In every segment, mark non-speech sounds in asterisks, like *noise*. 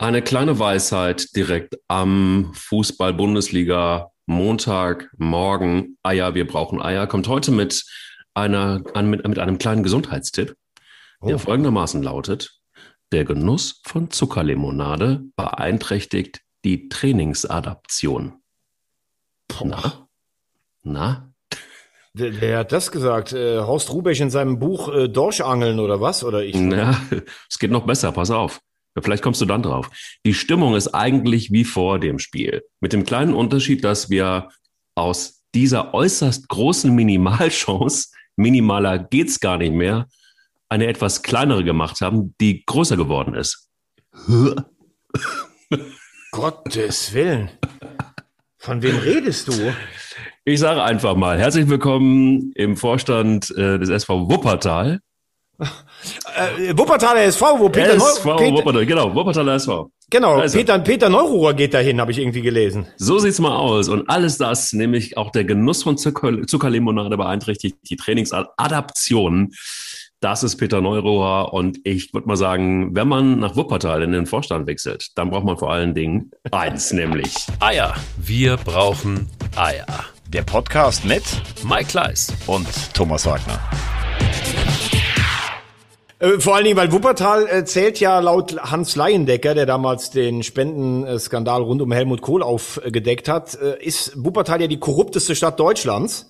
Eine kleine Weisheit direkt am Fußball-Bundesliga Montag, morgen. Eier, wir brauchen Eier. Kommt heute mit, einer, mit, mit einem kleinen Gesundheitstipp, der oh. folgendermaßen lautet. Der Genuss von Zuckerlimonade beeinträchtigt die Trainingsadaption. Na? Na? Wer, wer, hat das gesagt? Äh, Horst Rubech in seinem Buch äh, Dorschangeln oder was? Oder ich? Ja, *laughs* es geht noch besser, pass auf. Vielleicht kommst du dann drauf. Die Stimmung ist eigentlich wie vor dem Spiel. Mit dem kleinen Unterschied, dass wir aus dieser äußerst großen Minimalchance, minimaler geht's gar nicht mehr, eine etwas kleinere gemacht haben, die größer geworden ist. *laughs* Gottes Willen. Von wem redest du? Ich sage einfach mal, herzlich willkommen im Vorstand äh, des SV Wuppertal. *laughs* Äh, Wuppertaler SV, wo Peter, SV, Neu Wuppertal, genau, Wuppertaler SV. Genau, also. Peter, Peter Neururer geht dahin, habe ich irgendwie gelesen. So sieht's mal aus. Und alles das, nämlich auch der Genuss von Zucker, Zuckerlimonade beeinträchtigt die Trainingsadaption. Das ist Peter Neururer und ich würde mal sagen, wenn man nach Wuppertal in den Vorstand wechselt, dann braucht man vor allen Dingen eins, nämlich Eier. Wir brauchen Eier. Der Podcast mit Mike Kleiss und Thomas Wagner. Äh, vor allen Dingen, weil Wuppertal äh, zählt ja laut Hans Leiendecker, der damals den Spendenskandal rund um Helmut Kohl aufgedeckt hat, äh, ist Wuppertal ja die korrupteste Stadt Deutschlands.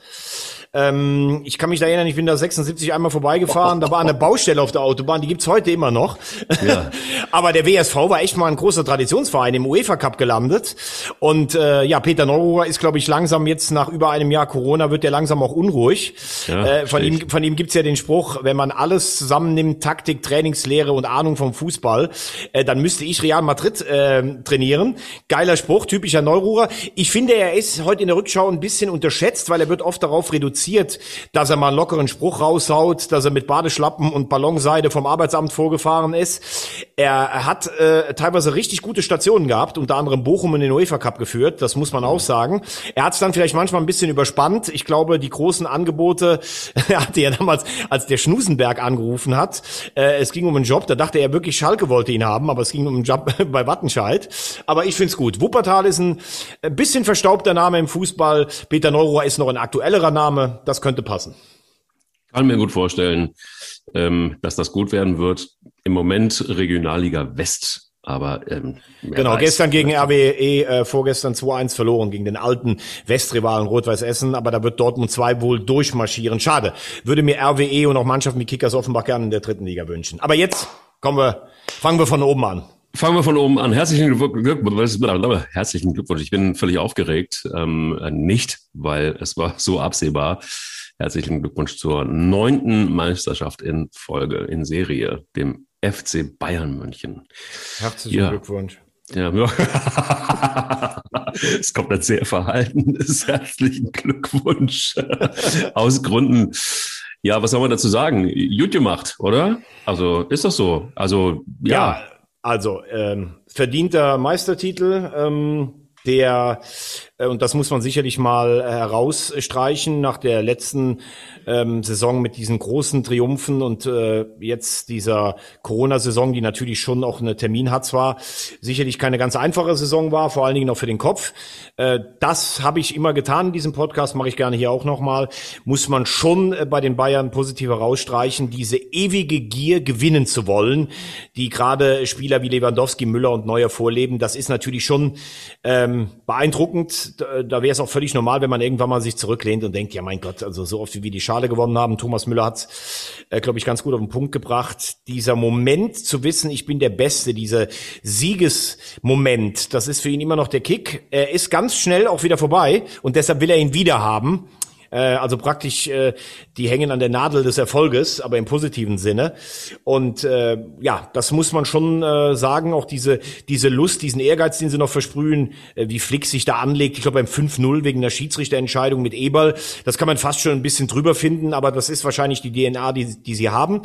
Ähm, ich kann mich da erinnern, ich bin da 76 einmal vorbeigefahren, da war eine Baustelle auf der Autobahn, die gibt's heute immer noch. Ja. *laughs* Aber der WSV war echt mal ein großer Traditionsverein im UEFA Cup gelandet. Und äh, ja, Peter Neururer ist, glaube ich, langsam jetzt nach über einem Jahr Corona, wird der langsam auch unruhig. Ja, äh, von, ihm, von ihm gibt's ja den Spruch, wenn man alles zusammennimmt, Taktik, Trainingslehre und Ahnung vom Fußball, äh, dann müsste ich Real Madrid äh, trainieren. Geiler Spruch, typischer Neururer. Ich finde, er ist heute in der Rückschau ein bisschen unterschätzt, weil er wird oft darauf reduziert, reduziert, dass er mal einen lockeren Spruch raushaut, dass er mit Badeschlappen und Ballonseide vom Arbeitsamt vorgefahren ist. Er hat äh, teilweise richtig gute Stationen gehabt, unter anderem Bochum in den UEFA Cup geführt, das muss man auch sagen. Er hat es dann vielleicht manchmal ein bisschen überspannt. Ich glaube, die großen Angebote, *laughs* er hatte ja damals, als der Schnusenberg angerufen hat, äh, es ging um einen Job, da dachte er wirklich, Schalke wollte ihn haben, aber es ging um einen Job *laughs* bei Wattenscheid. Aber ich find's gut. Wuppertal ist ein bisschen verstaubter Name im Fußball. Peter Neurohr ist noch ein aktuellerer Name das könnte passen. Kann mir gut vorstellen, ähm, dass das gut werden wird. Im Moment Regionalliga West aber ähm, genau, weiß. gestern gegen RWE, äh, vorgestern 2-1 verloren gegen den alten Westrivalen Rot-Weiß Essen, aber da wird Dortmund 2 wohl durchmarschieren. Schade. Würde mir RWE und auch Mannschaften wie Kickers Offenbach gerne in der dritten Liga wünschen. Aber jetzt kommen wir, fangen wir von oben an. Fangen wir von oben an. Herzlichen Glückwunsch. Herzlichen Glückwunsch. Ich bin völlig aufgeregt. Ähm, nicht, weil es war so absehbar. Herzlichen Glückwunsch zur neunten Meisterschaft in Folge, in Serie, dem FC Bayern München. Herzlichen ja. Glückwunsch. Ja, *laughs* es kommt ein sehr verhaltenes herzlichen Glückwunsch. Aus Gründen, ja, was soll man dazu sagen? YouTube macht, oder? Also ist das so? Also ja. ja also ähm, verdienter Meistertitel, ähm, der und das muss man sicherlich mal herausstreichen nach der letzten ähm, Saison mit diesen großen Triumphen und äh, jetzt dieser Corona-Saison, die natürlich schon auch eine Termin hat zwar, sicherlich keine ganz einfache Saison war, vor allen Dingen auch für den Kopf. Äh, das habe ich immer getan in diesem Podcast, mache ich gerne hier auch nochmal. Muss man schon äh, bei den Bayern positiv herausstreichen, diese ewige Gier gewinnen zu wollen, die gerade Spieler wie Lewandowski, Müller und Neuer vorleben. Das ist natürlich schon ähm, beeindruckend da wäre es auch völlig normal, wenn man irgendwann mal sich zurücklehnt und denkt, ja mein Gott, also so oft wie wir die Schale gewonnen haben, Thomas Müller hat äh, glaube ich, ganz gut auf den Punkt gebracht. Dieser Moment zu wissen, ich bin der Beste, dieser Siegesmoment, das ist für ihn immer noch der Kick. Er ist ganz schnell auch wieder vorbei und deshalb will er ihn wieder haben. Äh, also praktisch, äh, die hängen an der Nadel des Erfolges, aber im positiven Sinne. Und äh, ja, das muss man schon äh, sagen, auch diese, diese Lust, diesen Ehrgeiz, den sie noch versprühen, äh, wie Flick sich da anlegt, ich glaube beim 5-0 wegen der Schiedsrichterentscheidung mit Eberl, das kann man fast schon ein bisschen drüber finden, aber das ist wahrscheinlich die DNA, die, die sie haben.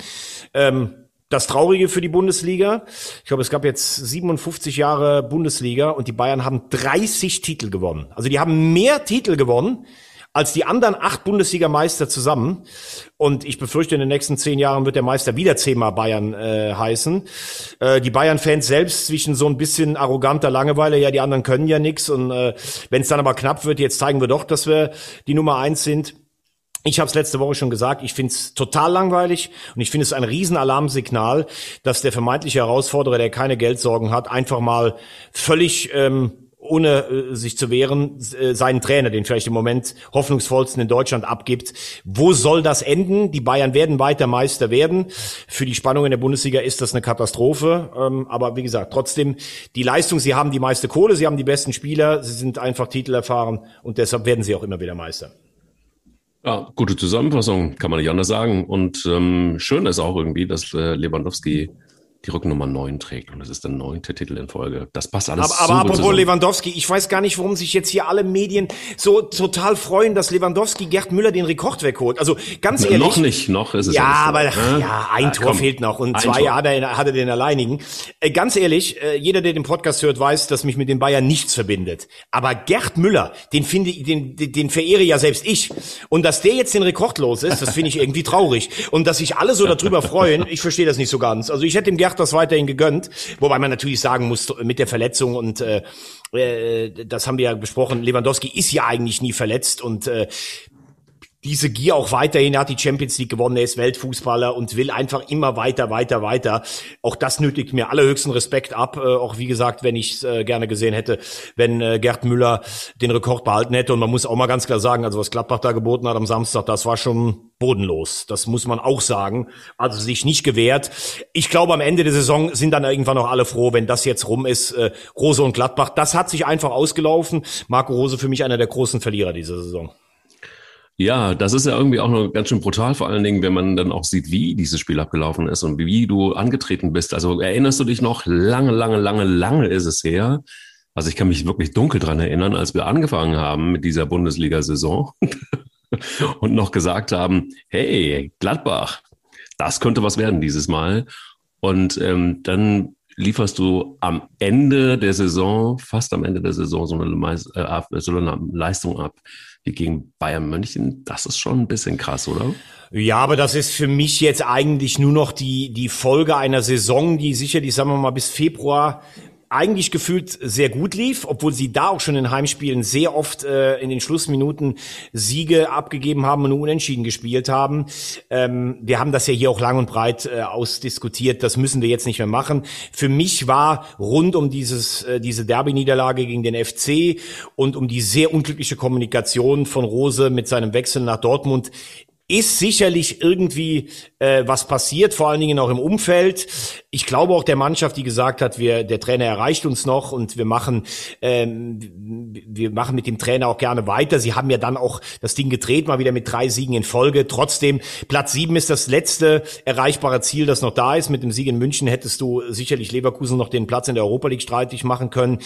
Ähm, das Traurige für die Bundesliga, ich glaube, es gab jetzt 57 Jahre Bundesliga und die Bayern haben 30 Titel gewonnen. Also die haben mehr Titel gewonnen als die anderen acht Bundesligameister zusammen. Und ich befürchte, in den nächsten zehn Jahren wird der Meister wieder zehnmal Bayern äh, heißen. Äh, die Bayern-Fans selbst zwischen so ein bisschen arroganter Langeweile, ja, die anderen können ja nix. Und äh, wenn es dann aber knapp wird, jetzt zeigen wir doch, dass wir die Nummer eins sind. Ich habe es letzte Woche schon gesagt, ich finde es total langweilig und ich finde es ein Riesenalarmsignal, dass der vermeintliche Herausforderer, der keine Geldsorgen hat, einfach mal völlig ähm, ohne äh, sich zu wehren, äh, seinen Trainer, den vielleicht im Moment hoffnungsvollsten in Deutschland abgibt. Wo soll das enden? Die Bayern werden weiter Meister werden. Für die Spannung in der Bundesliga ist das eine Katastrophe. Ähm, aber wie gesagt, trotzdem die Leistung, sie haben die meiste Kohle, sie haben die besten Spieler, sie sind einfach titelerfahren und deshalb werden sie auch immer wieder Meister. Ja, gute Zusammenfassung, kann man nicht anders sagen. Und ähm, schön ist auch irgendwie, dass äh, Lewandowski die Rücknummer 9 trägt. Und das ist der neunte Titel in Folge. Das passt alles Aber, aber apropos zusammen. Lewandowski, ich weiß gar nicht, warum sich jetzt hier alle Medien so total freuen, dass Lewandowski Gerd Müller den Rekord wegholt. Also ganz ehrlich. Noch nicht, noch ist es ja. Ja, aber so, ne? ja, ein ja, Tor komm, fehlt noch und zwei Tor. hat er, hat er den alleinigen. Äh, ganz ehrlich, äh, jeder, der den Podcast hört, weiß, dass mich mit den Bayern nichts verbindet. Aber Gerd Müller, den finde ich, den, den verehre ja selbst ich. Und dass der jetzt den Rekord los ist, das finde ich irgendwie traurig. Und dass sich alle so darüber *laughs* freuen, ich verstehe das nicht so ganz. Also ich hätte dem Gerd Gerd das weiterhin gegönnt. Wobei man natürlich sagen muss, mit der Verletzung und äh, äh, das haben wir ja besprochen, Lewandowski ist ja eigentlich nie verletzt und äh, diese Gier auch weiterhin. Er hat die Champions League gewonnen, er ist Weltfußballer und will einfach immer weiter, weiter, weiter. Auch das nötigt mir allerhöchsten Respekt ab. Äh, auch wie gesagt, wenn ich es äh, gerne gesehen hätte, wenn äh, Gerd Müller den Rekord behalten hätte. Und man muss auch mal ganz klar sagen, also was Gladbach da geboten hat am Samstag, das war schon bodenlos. Das muss man auch sagen. Also sich nicht gewehrt. Ich glaube, am Ende der Saison sind dann irgendwann noch alle froh, wenn das jetzt rum ist. Äh, Rose und Gladbach, das hat sich einfach ausgelaufen. Marco Rose für mich einer der großen Verlierer dieser Saison. Ja, das ist ja irgendwie auch noch ganz schön brutal, vor allen Dingen, wenn man dann auch sieht, wie dieses Spiel abgelaufen ist und wie du angetreten bist. Also erinnerst du dich noch, lange, lange, lange, lange ist es her. Also ich kann mich wirklich dunkel dran erinnern, als wir angefangen haben mit dieser Bundesliga-Saison *laughs* und noch gesagt haben, hey, Gladbach, das könnte was werden dieses Mal. Und ähm, dann lieferst du am Ende der Saison, fast am Ende der Saison, so eine, äh, so eine Leistung ab wie gegen Bayern München. Das ist schon ein bisschen krass, oder? Ja, aber das ist für mich jetzt eigentlich nur noch die, die Folge einer Saison, die sicherlich, sagen wir mal, bis Februar eigentlich gefühlt sehr gut lief, obwohl sie da auch schon in Heimspielen sehr oft äh, in den Schlussminuten Siege abgegeben haben und unentschieden gespielt haben. Ähm, wir haben das ja hier auch lang und breit äh, ausdiskutiert. Das müssen wir jetzt nicht mehr machen. Für mich war rund um dieses äh, diese Derby-Niederlage gegen den FC und um die sehr unglückliche Kommunikation von Rose mit seinem Wechsel nach Dortmund ist sicherlich irgendwie äh, was passiert, vor allen Dingen auch im Umfeld. Ich glaube auch der Mannschaft, die gesagt hat, wir, der Trainer erreicht uns noch und wir machen, ähm, wir machen mit dem Trainer auch gerne weiter. Sie haben ja dann auch das Ding gedreht, mal wieder mit drei Siegen in Folge. Trotzdem, Platz sieben ist das letzte erreichbare Ziel, das noch da ist. Mit dem Sieg in München hättest du sicherlich Leverkusen noch den Platz in der Europa League streitig machen können.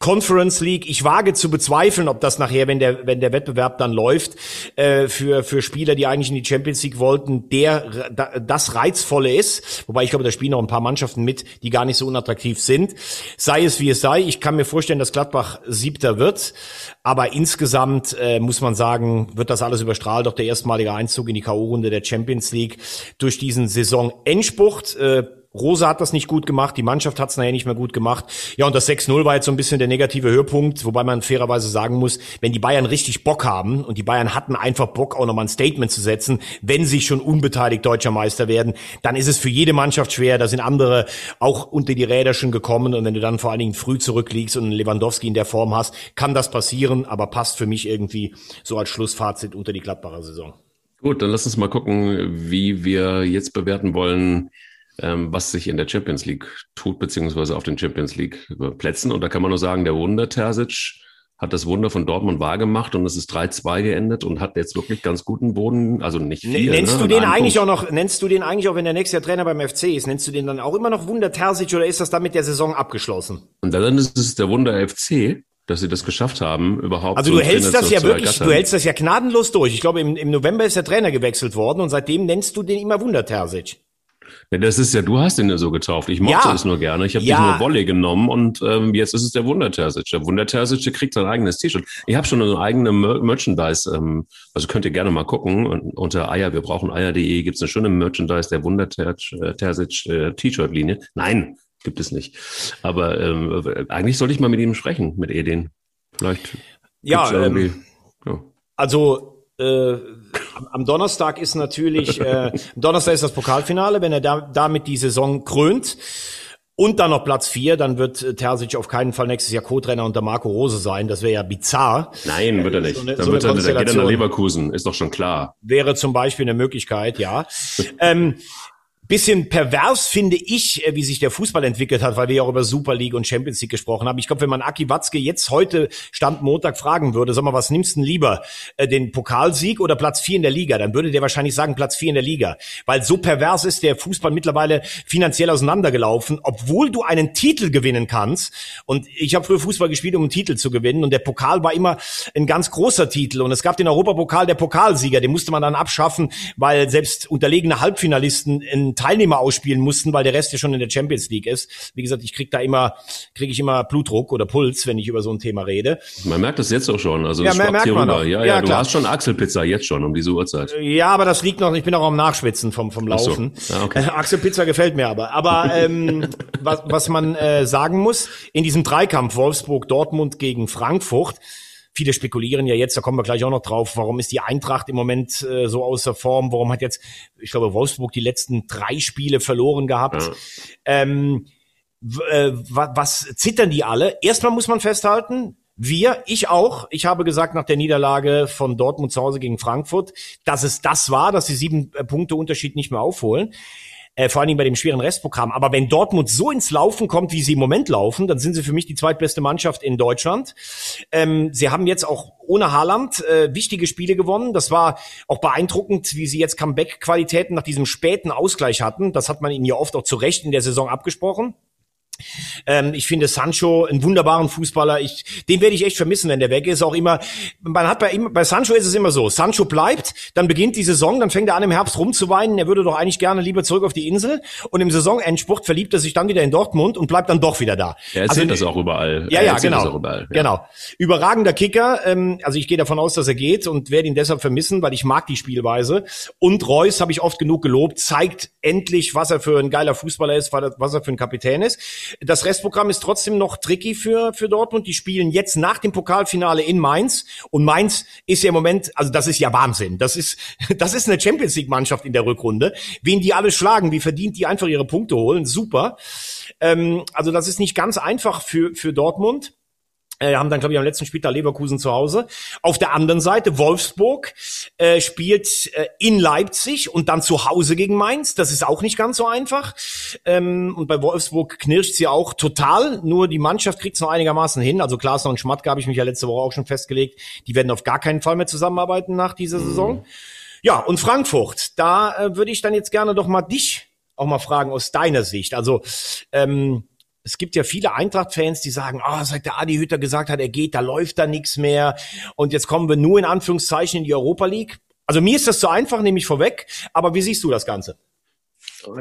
Conference League, ich wage zu bezweifeln, ob das nachher, wenn der, wenn der Wettbewerb dann läuft, äh, für, für Spieler, die eigentlich in die Champions League wollten, der das Reizvolle ist. Wobei ich glaube, da spielen noch ein paar Mannschaften mit, die gar nicht so unattraktiv sind. Sei es wie es sei, ich kann mir vorstellen, dass Gladbach siebter wird. Aber insgesamt äh, muss man sagen, wird das alles überstrahlt. Doch der erstmalige Einzug in die K.O.-Runde der Champions League durch diesen Saison-Endspurt. Äh, Rosa hat das nicht gut gemacht, die Mannschaft hat es nachher nicht mehr gut gemacht. Ja, und das 6-0 war jetzt so ein bisschen der negative Höhepunkt, wobei man fairerweise sagen muss, wenn die Bayern richtig Bock haben und die Bayern hatten einfach Bock, auch nochmal ein Statement zu setzen, wenn sie schon unbeteiligt deutscher Meister werden, dann ist es für jede Mannschaft schwer. Da sind andere auch unter die Räder schon gekommen und wenn du dann vor allen Dingen früh zurückliegst und Lewandowski in der Form hast, kann das passieren, aber passt für mich irgendwie so als Schlussfazit unter die Gladbacher Saison. Gut, dann lass uns mal gucken, wie wir jetzt bewerten wollen, ähm, was sich in der Champions League tut, beziehungsweise auf den Champions League Plätzen. Und da kann man nur sagen, der Wunder Terzic hat das Wunder von Dortmund wahrgemacht und es ist 3-2 geendet und hat jetzt wirklich ganz guten Boden, also nicht viel. Nennst ne, du den eigentlich Punkt. auch noch, nennst du den eigentlich auch, wenn der nächste Trainer beim FC ist, nennst du den dann auch immer noch Wunder Terzic oder ist das dann mit der Saison abgeschlossen? Und dann ist es der Wunder FC, dass sie das geschafft haben, überhaupt. Also du hältst das ja wirklich, du hältst das ja gnadenlos durch. Ich glaube, im, im November ist der Trainer gewechselt worden und seitdem nennst du den immer Wunder Terzic. Ja, das ist ja, du hast ihn ja so getauft. Ich mochte Ja. es nur gerne. Ich habe Ja. dich nur Wolle genommen und ähm, jetzt ist es der Wundertersic. Der Wundertersic kriegt sein eigenes T-Shirt. Ich habe schon eine eigene Mer Merchandise, ähm, also könnt ihr gerne mal gucken. Und unter Eier, wir brauchen Eier.de gibt's eine schöne Merchandise der Wundertersic äh, T-Shirt-Linie. Nein, gibt es nicht. Aber ähm, eigentlich sollte ich mal mit ihm sprechen, mit Edin. Vielleicht Ja, ähm, ja. Also äh, am- Donnerstag ist natürlich, äh, am Donnerstag ist das Pokalfinale, wenn er da, damit die Saison krönt. Und dann noch Platz vier, dann wird äh, Terzic auf keinen Fall nächstes Jahr Co-Trainer unter Marco Rose sein. Das wäre ja bizarr. Nein, wird er nicht. so eine- Dann so wird er, der geht er nach. Leverkusen, ist doch schon klar. Wäre zum Beispiel eine Möglichkeit, ja. *laughs* ähm, bisschen pervers finde ich, äh, wie sich der Fußball entwickelt hat, weil wir ja auch über Super League und Champions League gesprochen haben. Ich glaube, wenn man Aki Watzke jetzt heute Stand Montag fragen würde, sag mal, was nimmst du denn lieber, äh, den Pokalsieg oder Platz vier in der Liga, dann würde der wahrscheinlich sagen Platz vier in der Liga, weil so pervers ist der Fußball mittlerweile finanziell auseinandergelaufen, obwohl du einen Titel gewinnen kannst. Und ich habe früher Fußball gespielt, um einen Titel zu gewinnen, und der Pokal war immer ein ganz großer Titel. Und es gab den Europapokal der Pokalsieger, den musste man dann abschaffen, weil selbst unterlegene Halbfinalisten einen Teilnehmer ausspielen mussten, weil der Rest ja schon in der Champions League ist. Wie gesagt, ich krieg da immer, kriege ich immer Blutdruck oder Puls, wenn ich über so ein Thema rede. Man merkt das jetzt auch schon. Also das merkt hier man. Ja, ja, Ja, du klar. hast schon Achselpizza jetzt schon um diese Uhrzeit. Ja, aber das liegt noch, ich bin auch am Nachschwitzen vom, vom Ach so. Laufen. Ja, okay. *laughs* Äh, Axel Pizza gefällt mir aber. Aber ähm, *laughs* was, was man äh, sagen muss, in diesem Dreikampf Wolfsburg-Dortmund gegen Frankfurt, viele spekulieren ja jetzt, da kommen wir gleich auch noch drauf, warum ist die Eintracht im Moment äh, so außer Form, warum hat jetzt, ich glaube, Wolfsburg die letzten drei Spiele verloren gehabt. Ja. Ähm, äh, wa- was zittern die alle? Erstmal muss man festhalten, wir, ich auch. Ich habe gesagt nach der Niederlage von Dortmund zu Hause gegen Frankfurt, dass es das war, dass sie sieben äh, Punkte Unterschied nicht mehr aufholen. Äh, vor allen Dingen bei dem schweren Restprogramm. Aber wenn Dortmund so ins Laufen kommt, wie sie im Moment laufen, dann sind sie für mich die zweitbeste Mannschaft in Deutschland. Ähm, sie haben jetzt auch ohne Haaland äh, wichtige Spiele gewonnen. Das war auch beeindruckend, wie sie jetzt Comeback-Qualitäten nach diesem späten Ausgleich hatten. Das hat man ihnen ja oft auch zu Recht in der Saison abgesprochen. Ähm, ich finde Sancho einen wunderbaren Fußballer. Ich, den werde ich echt vermissen, wenn der weg ist. Auch immer, man hat bei ihm, bei Sancho ist es immer so. Sancho bleibt, dann beginnt die Saison, dann fängt er an im Herbst rumzuweinen. Er würde doch eigentlich gerne lieber zurück auf die Insel. Und im Saisonendspurt verliebt er sich dann wieder in Dortmund und bleibt dann doch wieder da. Er erzählt das auch überall. Also Ja, er ja, genau. Das auch überall. Ja. Genau. Überragender Kicker. Ähm, also ich gehe davon aus, dass er geht und werde ihn deshalb vermissen, weil ich mag die Spielweise. Und Reus habe ich oft genug gelobt, zeigt endlich, was er für ein geiler Fußballer ist, was er für ein Kapitän ist. Das Restprogramm ist trotzdem noch tricky für, für Dortmund. Die spielen jetzt nach dem Pokalfinale in Mainz. Und Mainz ist ja im Moment, also das ist ja Wahnsinn. Das ist, *laughs* das ist eine Champions League Mannschaft in der Rückrunde. Wen die alle schlagen, wie verdient die einfach ihre Punkte holen. Super. Ähm, also das ist nicht ganz einfach für, für Dortmund. Äh, haben dann, glaube ich, am letzten Spieltag Leverkusen zu Hause. Auf der anderen Seite, Wolfsburg äh, spielt äh, in Leipzig und dann zu Hause gegen Mainz. Das ist auch nicht ganz so einfach. Ähm, und bei Wolfsburg knirscht sie auch total. Nur die Mannschaft kriegt es noch einigermaßen hin. Also Klaas und Schmatke habe ich mich ja letzte Woche auch schon festgelegt. Die werden auf gar keinen Fall mehr zusammenarbeiten nach dieser Saison. Ja, und Frankfurt, da äh, würde ich dann jetzt gerne doch mal dich auch mal fragen aus deiner Sicht. Also ähm, es gibt ja viele Eintracht-Fans, die sagen, ah, seit der Adi Hütter gesagt hat, er geht, da läuft da nichts mehr. Und jetzt kommen wir nur in Anführungszeichen in die Europa League. Also mir ist das zu einfach, nehme ich vorweg. Aber wie siehst du das Ganze?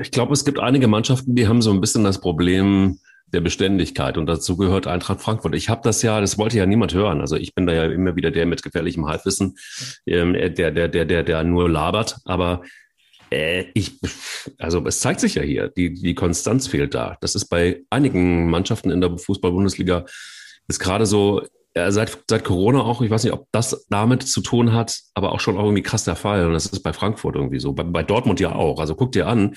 Ich glaube, es gibt einige Mannschaften, die haben so ein bisschen das Problem der Beständigkeit und dazu gehört Eintracht Frankfurt. Ich habe das ja, das wollte ja niemand hören. Also ich bin da ja immer wieder der mit gefährlichem Halbwissen, ähm, der, der, der, der, der nur labert. Aber äh, ich, also es zeigt sich ja hier, die, die Konstanz fehlt da. Das ist bei einigen Mannschaften in der Fußball-Bundesliga ist gerade so, ja, seit, seit Corona auch, ich weiß nicht, ob das damit zu tun hat, aber auch schon irgendwie krass der Fall. Und das ist bei Frankfurt irgendwie so, bei, bei Dortmund ja auch. Also guck dir an,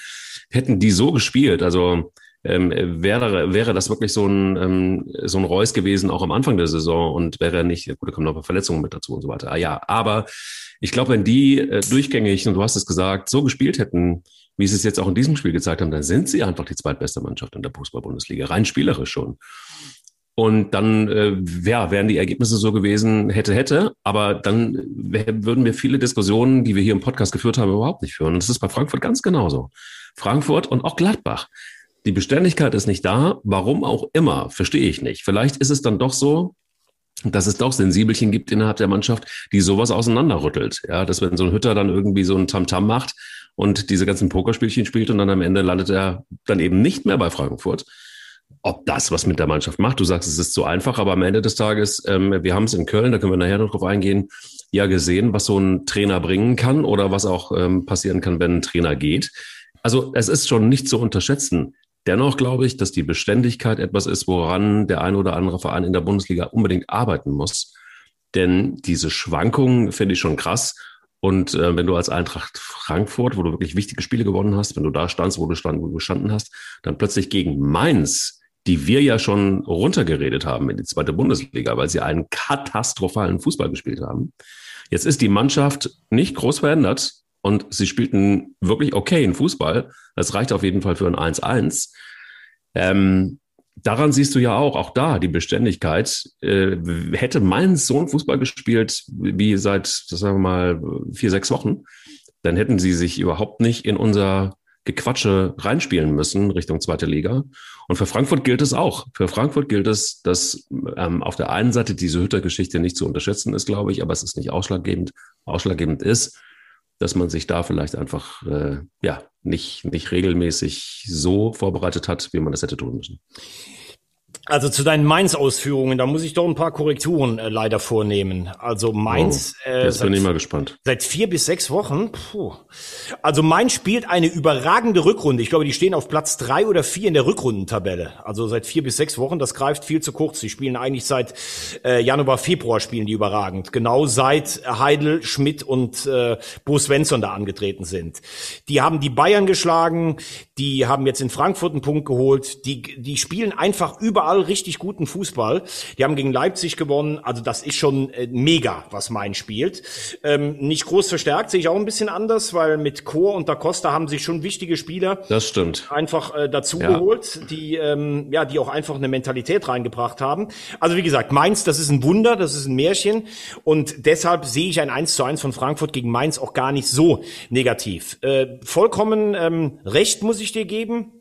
hätten die so gespielt, also ähm, wäre, wäre das wirklich so ein, ähm, so ein Reus gewesen, auch am Anfang der Saison und wäre nicht, gut, da kommen noch ein paar Verletzungen mit dazu und so weiter. Ah, ja, aber ich glaube, wenn die äh, durchgängig, und du hast es gesagt, so gespielt hätten, wie sie es jetzt auch in diesem Spiel gezeigt haben, dann sind sie einfach die zweitbeste Mannschaft in der Fußball-Bundesliga, rein spielerisch schon. Und dann äh, ja, wären die Ergebnisse so gewesen, hätte, hätte, aber dann würden wir viele Diskussionen, die wir hier im Podcast geführt haben, überhaupt nicht führen. Und das ist bei Frankfurt ganz genauso. Frankfurt und auch Gladbach. Die Beständigkeit ist nicht da, warum auch immer, verstehe ich nicht. Vielleicht ist es dann doch so, dass es doch Sensibelchen gibt innerhalb der Mannschaft, die sowas auseinanderrüttelt. Ja, dass wenn so ein Hütter dann irgendwie so ein Tamtam macht und diese ganzen Pokerspielchen spielt und dann am Ende landet er dann eben nicht mehr bei Frankfurt. Ob das was mit der Mannschaft macht, du sagst, es ist zu einfach, aber am Ende des Tages, ähm, wir haben es in Köln, da können wir nachher noch drauf eingehen, ja gesehen, was so ein Trainer bringen kann oder was auch ähm, passieren kann, wenn ein Trainer geht. Also es ist schon nicht zu unterschätzen. Dennoch glaube ich, dass die Beständigkeit etwas ist, woran der ein oder andere Verein in der Bundesliga unbedingt arbeiten muss. Denn diese Schwankungen finde ich schon krass. Und äh, wenn du als Eintracht Frankfurt, wo du wirklich wichtige Spiele gewonnen hast, wenn du da standst, wo du, stand, wo du gestanden hast, dann plötzlich gegen Mainz, die wir ja schon runtergeredet haben in die zweite Bundesliga, weil sie einen katastrophalen Fußball gespielt haben. Jetzt ist die Mannschaft nicht groß verändert und sie spielten wirklich okay in Fußball. Das reicht auf jeden Fall für ein 1-1. Ähm, daran siehst du ja auch, auch da die Beständigkeit. Äh, hätte Mainz so einen Fußball gespielt wie seit, sagen wir mal, vier, sechs Wochen, dann hätten sie sich überhaupt nicht in unser Gequatsche reinspielen müssen Richtung zweite Liga. Und für Frankfurt gilt es auch. Für Frankfurt gilt es, dass ähm, auf der einen Seite diese Hütter-Geschichte nicht zu unterschätzen ist, glaube ich, aber es ist nicht ausschlaggebend. Ausschlaggebend ist, dass man sich da vielleicht einfach äh, ja nicht, nicht regelmäßig so vorbereitet hat, wie man das hätte tun müssen. Also zu deinen Mainz-Ausführungen, da muss ich doch ein paar Korrekturen äh, leider vornehmen. Also Mainz. Oh, jetzt äh, bin ich mal gespannt. Seit vier bis sechs Wochen. Puh. Also Mainz spielt eine überragende Rückrunde. Ich glaube, die stehen auf Platz drei oder vier in der Rückrundentabelle. Also seit vier bis sechs Wochen. Das greift viel zu kurz. Die spielen eigentlich seit äh, Januar, Februar spielen die überragend. Genau seit Heidel, Schmidt und äh, Bo Svensson da angetreten sind. Die haben die Bayern geschlagen. Die haben jetzt in Frankfurt einen Punkt geholt. Die, die spielen einfach überall überall richtig guten Fußball. Die haben gegen Leipzig gewonnen. Also das ist schon äh, mega, was Main spielt. Ähm, nicht groß verstärkt, sehe ich auch ein bisschen anders, weil mit Chor und Da Costa haben sich schon wichtige Spieler das stimmt. einfach äh, dazu ja. die ähm, ja, die auch einfach eine Mentalität reingebracht haben. Also wie gesagt, Mainz, das ist ein Wunder, das ist ein Märchen und deshalb sehe ich ein 1 zu 1 von Frankfurt gegen Mainz auch gar nicht so negativ. Äh, vollkommen ähm, recht muss ich dir geben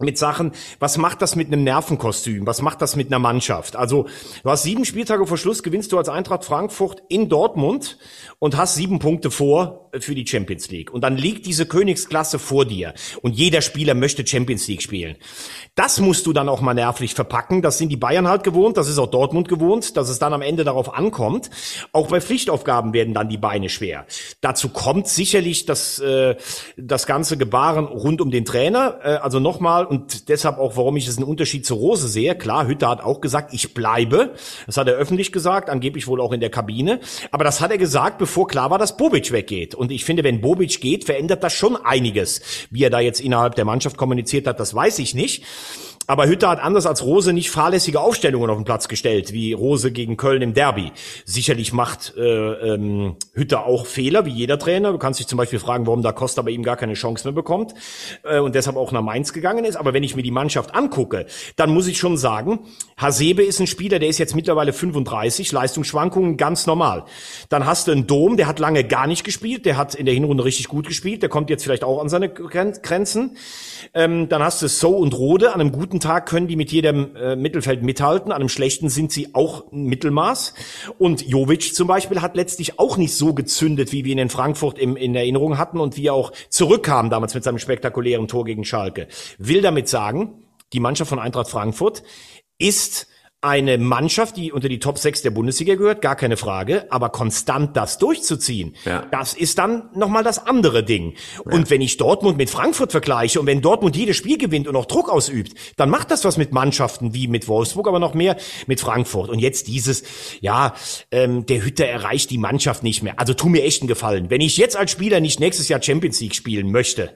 mit Sachen, was macht das mit einem Nervenkostüm? Was macht das mit einer Mannschaft? Also, du hast sieben Spieltage vor Schluss, gewinnst du als Eintracht Frankfurt in Dortmund und hast sieben Punkte vor für die Champions League. Und dann liegt diese Königsklasse vor dir und jeder Spieler möchte Champions League spielen. Das musst du dann auch mal nervlich verpacken. Das sind die Bayern halt gewohnt, das ist auch Dortmund gewohnt, dass es dann am Ende darauf ankommt. Auch bei Pflichtaufgaben werden dann die Beine schwer. Dazu kommt sicherlich das, äh, das ganze Gebaren rund um den Trainer. Äh, also nochmal, und deshalb auch, warum ich es einen Unterschied zu Rose sehe. Klar, Hütter hat auch gesagt, ich bleibe. Das hat er öffentlich gesagt, angeblich wohl auch in der Kabine. Aber das hat er gesagt, bevor klar war, dass Bobic weggeht. Und ich finde, wenn Bobic geht, verändert das schon einiges. Wie er da jetzt innerhalb der Mannschaft kommuniziert hat, das weiß ich nicht. Aber Hütter hat anders als Rose nicht fahrlässige Aufstellungen auf den Platz gestellt, wie Rose gegen Köln im Derby. Sicherlich macht äh, ähm, Hütter auch Fehler, wie jeder Trainer. Du kannst dich zum Beispiel fragen, warum da Costa bei ihm gar keine Chance mehr bekommt äh, und deshalb auch nach Mainz gegangen ist. Aber wenn ich mir die Mannschaft angucke, dann muss ich schon sagen, Hasebe ist ein Spieler, der ist jetzt mittlerweile 35, Leistungsschwankungen ganz normal. Dann hast du einen Dom, der hat lange gar nicht gespielt, der hat in der Hinrunde richtig gut gespielt, der kommt jetzt vielleicht auch an seine Grenzen. Ähm, dann hast du So und Rode. An einem guten Tag können die mit jedem äh, Mittelfeld mithalten. An einem schlechten sind sie auch Mittelmaß. Und Jovic zum Beispiel hat letztlich auch nicht so gezündet, wie wir ihn in Frankfurt im, in Erinnerung hatten und wie er auch zurückkam damals mit seinem spektakulären Tor gegen Schalke. Will damit sagen, die Mannschaft von Eintracht Frankfurt ist eine Mannschaft, die unter die Top 6 der Bundesliga gehört, gar keine Frage, aber konstant das durchzuziehen, ja. das ist dann nochmal das andere Ding. Ja. Und wenn ich Dortmund mit Frankfurt vergleiche und wenn Dortmund jedes Spiel gewinnt und auch Druck ausübt, dann macht das was mit Mannschaften wie mit Wolfsburg, aber noch mehr mit Frankfurt. Und jetzt dieses, ja, ähm, der Hütter erreicht die Mannschaft nicht mehr. Also tu mir echt einen Gefallen. Wenn ich jetzt als Spieler nicht nächstes Jahr Champions League spielen möchte,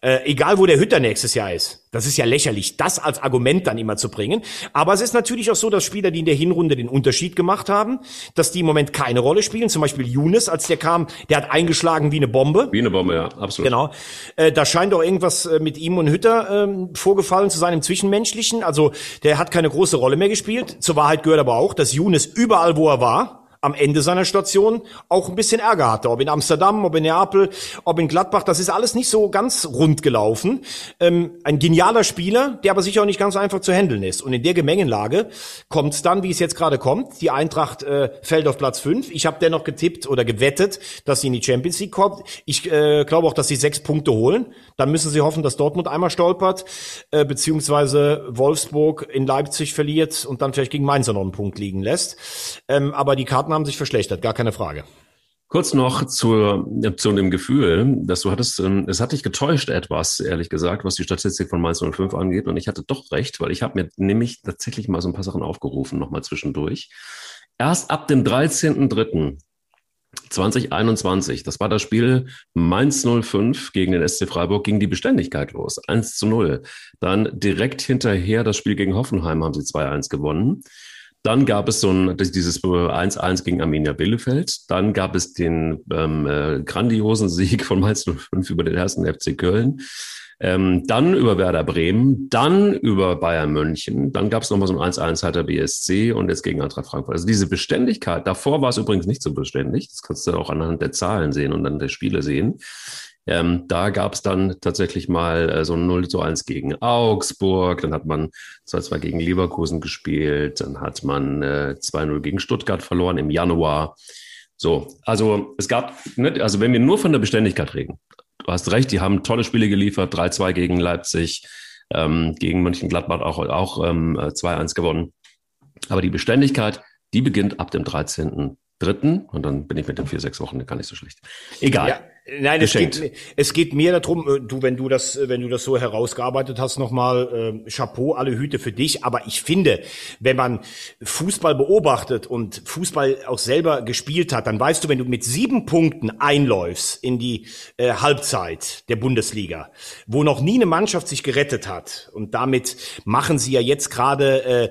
äh, egal wo der Hütter nächstes Jahr ist. Das ist ja lächerlich, das als Argument dann immer zu bringen. Aber es ist natürlich auch so, dass Spieler, die in der Hinrunde den Unterschied gemacht haben, dass die im Moment keine Rolle spielen. Zum Beispiel Younes, als der kam, der hat eingeschlagen wie eine Bombe. Wie eine Bombe, ja, absolut. Genau. Äh, da scheint auch irgendwas äh, mit ihm und Hütter äh, vorgefallen zu sein im Zwischenmenschlichen. Also der hat keine große Rolle mehr gespielt. Zur Wahrheit gehört aber auch, dass Younes überall, wo er war, am Ende seiner Station auch ein bisschen Ärger hatte. Ob in Amsterdam, ob in Neapel, ob in Gladbach, das ist alles nicht so ganz rund gelaufen. Ähm, ein genialer Spieler, der aber sicher auch nicht ganz einfach zu handeln ist. Und in der Gemengenlage kommt dann, wie es jetzt gerade kommt. Die Eintracht äh, fällt auf Platz fünf. Ich habe dennoch getippt oder gewettet, dass sie in die Champions League kommt. Ich äh, glaube auch, dass sie sechs Punkte holen. Dann müssen sie hoffen, dass Dortmund einmal stolpert, äh, beziehungsweise Wolfsburg in Leipzig verliert und dann vielleicht gegen Mainz noch einen Punkt liegen lässt. Ähm, aber die Karten haben sich verschlechtert, gar keine Frage. Kurz noch zur, zu dem Gefühl, dass du hattest, ähm, es hat dich getäuscht etwas, ehrlich gesagt, was die Statistik von Mainz 05 angeht. Und ich hatte doch recht, weil ich habe mir nämlich tatsächlich mal so ein paar Sachen aufgerufen, nochmal zwischendurch. Erst ab dem 13.03.2021, das war das Spiel Mainz 05 gegen den SC Freiburg, ging die Beständigkeit los. 1 zu 0. Dann direkt hinterher das Spiel gegen Hoffenheim haben sie 2-1 gewonnen. Dann gab es so ein, dieses 1-1 gegen Arminia Bielefeld. Dann gab es den ähm, äh, grandiosen Sieg von Mainz 05 über den ersten FC Köln. Ähm, dann über Werder Bremen, dann über Bayern München, dann gab es nochmal so ein 1-1 Halter BSC und jetzt gegen Eintracht Frankfurt. Also diese Beständigkeit, davor war es übrigens nicht so beständig, das kannst du auch anhand der Zahlen sehen und dann der Spiele sehen. Ähm, da gab es dann tatsächlich mal äh, so ein 0 zu 1 gegen Augsburg, dann hat man 2-2 gegen Leverkusen gespielt, dann hat man äh, 2-0 gegen Stuttgart verloren im Januar. So, also es gab, ne, also wenn wir nur von der Beständigkeit reden, du hast recht, die haben tolle Spiele geliefert, 3-2 gegen Leipzig, ähm, gegen Mönchengladbach auch, auch ähm, 2-1 gewonnen. Aber die Beständigkeit, die beginnt ab dem 13.3. und dann bin ich mit den vier, sechs Wochen gar nicht so schlecht. Egal. Ja. Nein, es geht, es geht mir darum, äh, du, wenn du das, wenn du das so herausgearbeitet hast, nochmal äh, Chapeau, alle Hüte für dich. Aber ich finde, wenn man Fußball beobachtet und Fußball auch selber gespielt hat, dann weißt du, wenn du mit sieben Punkten einläufst in die äh, Halbzeit der Bundesliga, wo noch nie eine Mannschaft sich gerettet hat, und damit machen sie ja jetzt gerade äh,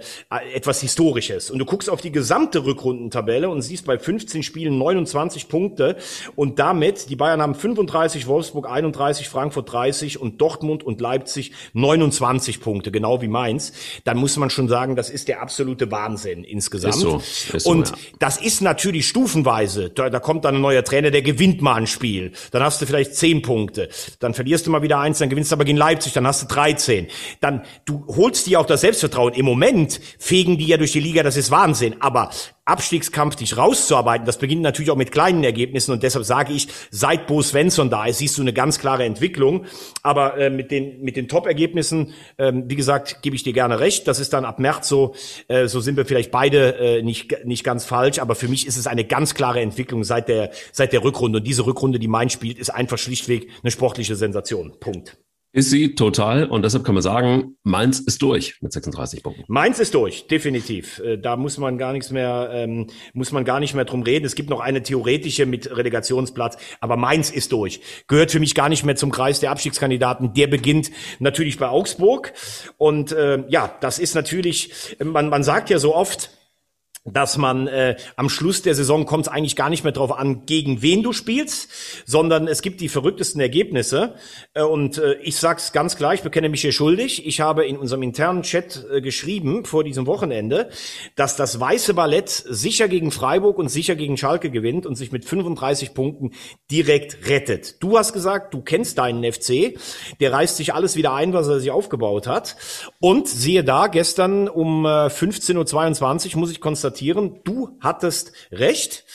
etwas Historisches. Und du guckst auf die gesamte Rückrundentabelle und siehst bei 15 Spielen 29 Punkte und damit die Bayern haben haben 35, Wolfsburg 31, Frankfurt 30 und Dortmund und Leipzig 29 Punkte, genau wie Mainz, dann muss man schon sagen, das ist der absolute Wahnsinn insgesamt. Ist so, ist so, und ja. das ist natürlich stufenweise. Da, da kommt dann ein neuer Trainer, der gewinnt mal ein Spiel. Dann hast du vielleicht 10 Punkte. Dann verlierst du mal wieder eins, dann gewinnst du aber gegen Leipzig, dann hast du 13. Dann, du holst dir auch das Selbstvertrauen. Im Moment fegen die ja durch die Liga, das ist Wahnsinn. Aber Abstiegskampf dich rauszuarbeiten, das beginnt natürlich auch mit kleinen Ergebnissen und deshalb sage ich, seit Bo Svensson da ist, siehst du eine ganz klare Entwicklung. Aber äh, mit den mit den Top-Ergebnissen, äh, wie gesagt, gebe ich dir gerne recht. Das ist dann ab März so, äh, so sind wir vielleicht beide äh, nicht nicht ganz falsch. Aber für mich ist es eine ganz klare Entwicklung seit der seit der Rückrunde und diese Rückrunde, die Main spielt, ist einfach schlichtweg eine sportliche Sensation. Punkt. Ist sie total und deshalb kann man sagen, Mainz ist durch mit 36 Punkten. Mainz ist durch, definitiv. Äh, da muss man gar nichts mehr, ähm, muss man gar nicht mehr drum reden. Es gibt noch eine theoretische mit Relegationsplatz, aber Mainz ist durch. Gehört für mich gar nicht mehr zum Kreis der Abstiegskandidaten. Der beginnt natürlich bei Augsburg und äh, ja, das ist natürlich, man, man sagt ja so oft, dass man äh, am Schluss der Saison kommt es eigentlich gar nicht mehr darauf an, gegen wen du spielst, sondern es gibt die verrücktesten Ergebnisse. Äh, und äh, ich sag's ganz klar, ich bekenne mich hier schuldig. Ich habe in unserem internen Chat äh, geschrieben vor diesem Wochenende, dass das Weiße Ballett sicher gegen Freiburg und sicher gegen Schalke gewinnt und sich mit 35 Punkten direkt rettet. Du hast gesagt, du kennst deinen FC, der reißt sich alles wieder ein, was er sich aufgebaut hat. Und siehe da, gestern um äh, 15.22 Uhr muss ich konstatieren, konstatieren, du hattest recht.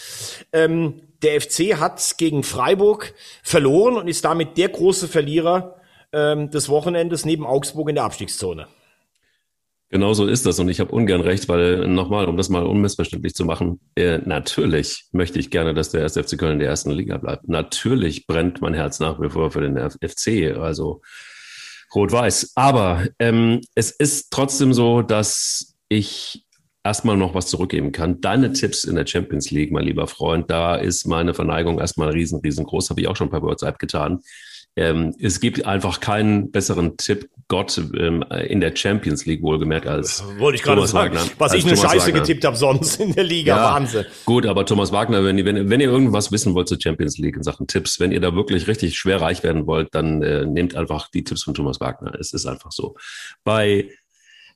Ähm, der FC hat gegen Freiburg verloren und ist damit der große Verlierer ähm, des Wochenendes neben Augsburg in der Abstiegszone. Genau so ist das und ich habe ungern recht, weil nochmal, um das mal unmissverständlich zu machen, äh, natürlich möchte ich gerne, dass der erste FC Köln in der ersten Liga bleibt. Natürlich brennt mein Herz nach wie vor für den FC, also rot-weiß. Aber ähm, es ist trotzdem so, dass ich erstmal noch was zurückgeben kann. Deine Tipps in der Champions League, mein lieber Freund, da ist meine Verneigung erstmal riesen, riesengroß, habe ich auch schon bei WhatsApp getan. Ähm, es gibt einfach keinen besseren Tipp Gott ähm, in der Champions League wohlgemerkt als wollte ich gerade sagen, Wagner, was ich eine Thomas Scheiße Wagner. getippt habe sonst in der Liga ja, Wahnsinn. Gut, aber Thomas Wagner, wenn ihr wenn, wenn ihr irgendwas wissen wollt zur Champions League in Sachen Tipps, wenn ihr da wirklich richtig schwer reich werden wollt, dann äh, nehmt einfach die Tipps von Thomas Wagner. Es ist einfach so. Bei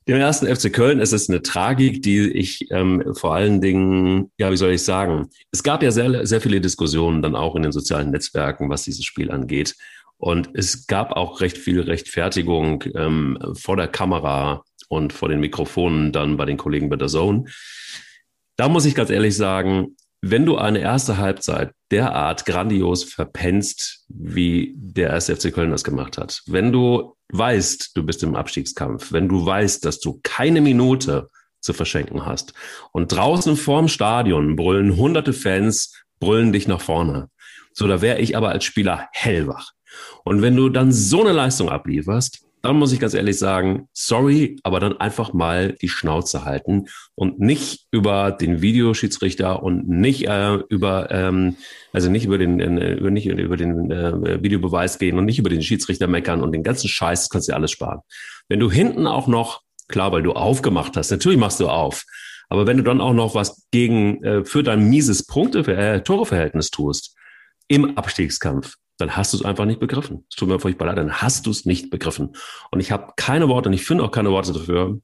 Dem ersten FC Köln ist es eine Tragik, die ich ähm, vor allen Dingen, ja, wie soll ich sagen, es gab ja sehr, sehr viele Diskussionen dann auch in den sozialen Netzwerken, was dieses Spiel angeht. Und es gab auch recht viel Rechtfertigung ähm, vor der Kamera und vor den Mikrofonen dann bei den Kollegen bei der Zone. Da muss ich ganz ehrlich sagen, wenn du eine erste Halbzeit derart grandios verpenst, wie der erste FC Köln das gemacht hat, wenn du weißt, du bist im Abstiegskampf, wenn du weißt, dass du keine Minute zu verschenken hast und draußen vorm Stadion brüllen hunderte Fans, brüllen dich nach vorne. So, da wäre ich aber als Spieler hellwach. Und wenn du dann so eine Leistung ablieferst, dann muss ich ganz ehrlich sagen, sorry, aber dann einfach mal die Schnauze halten und nicht über den Videoschiedsrichter und nicht äh, über, ähm, also nicht über den, äh, über, nicht über den äh, Videobeweis gehen und nicht über den Schiedsrichter meckern und den ganzen Scheiß, das kannst du dir alles sparen. Wenn du hinten auch noch, klar, weil du aufgemacht hast, natürlich machst du auf, aber wenn du dann auch noch was gegen äh, für dein mieses Punkte, äh, Toreverhältnis tust, im Abstiegskampf, dann hast du es einfach nicht begriffen. Es tut mir furchtbar leid, dann hast du es nicht begriffen. Und ich habe keine Worte und ich finde auch keine Worte dafür,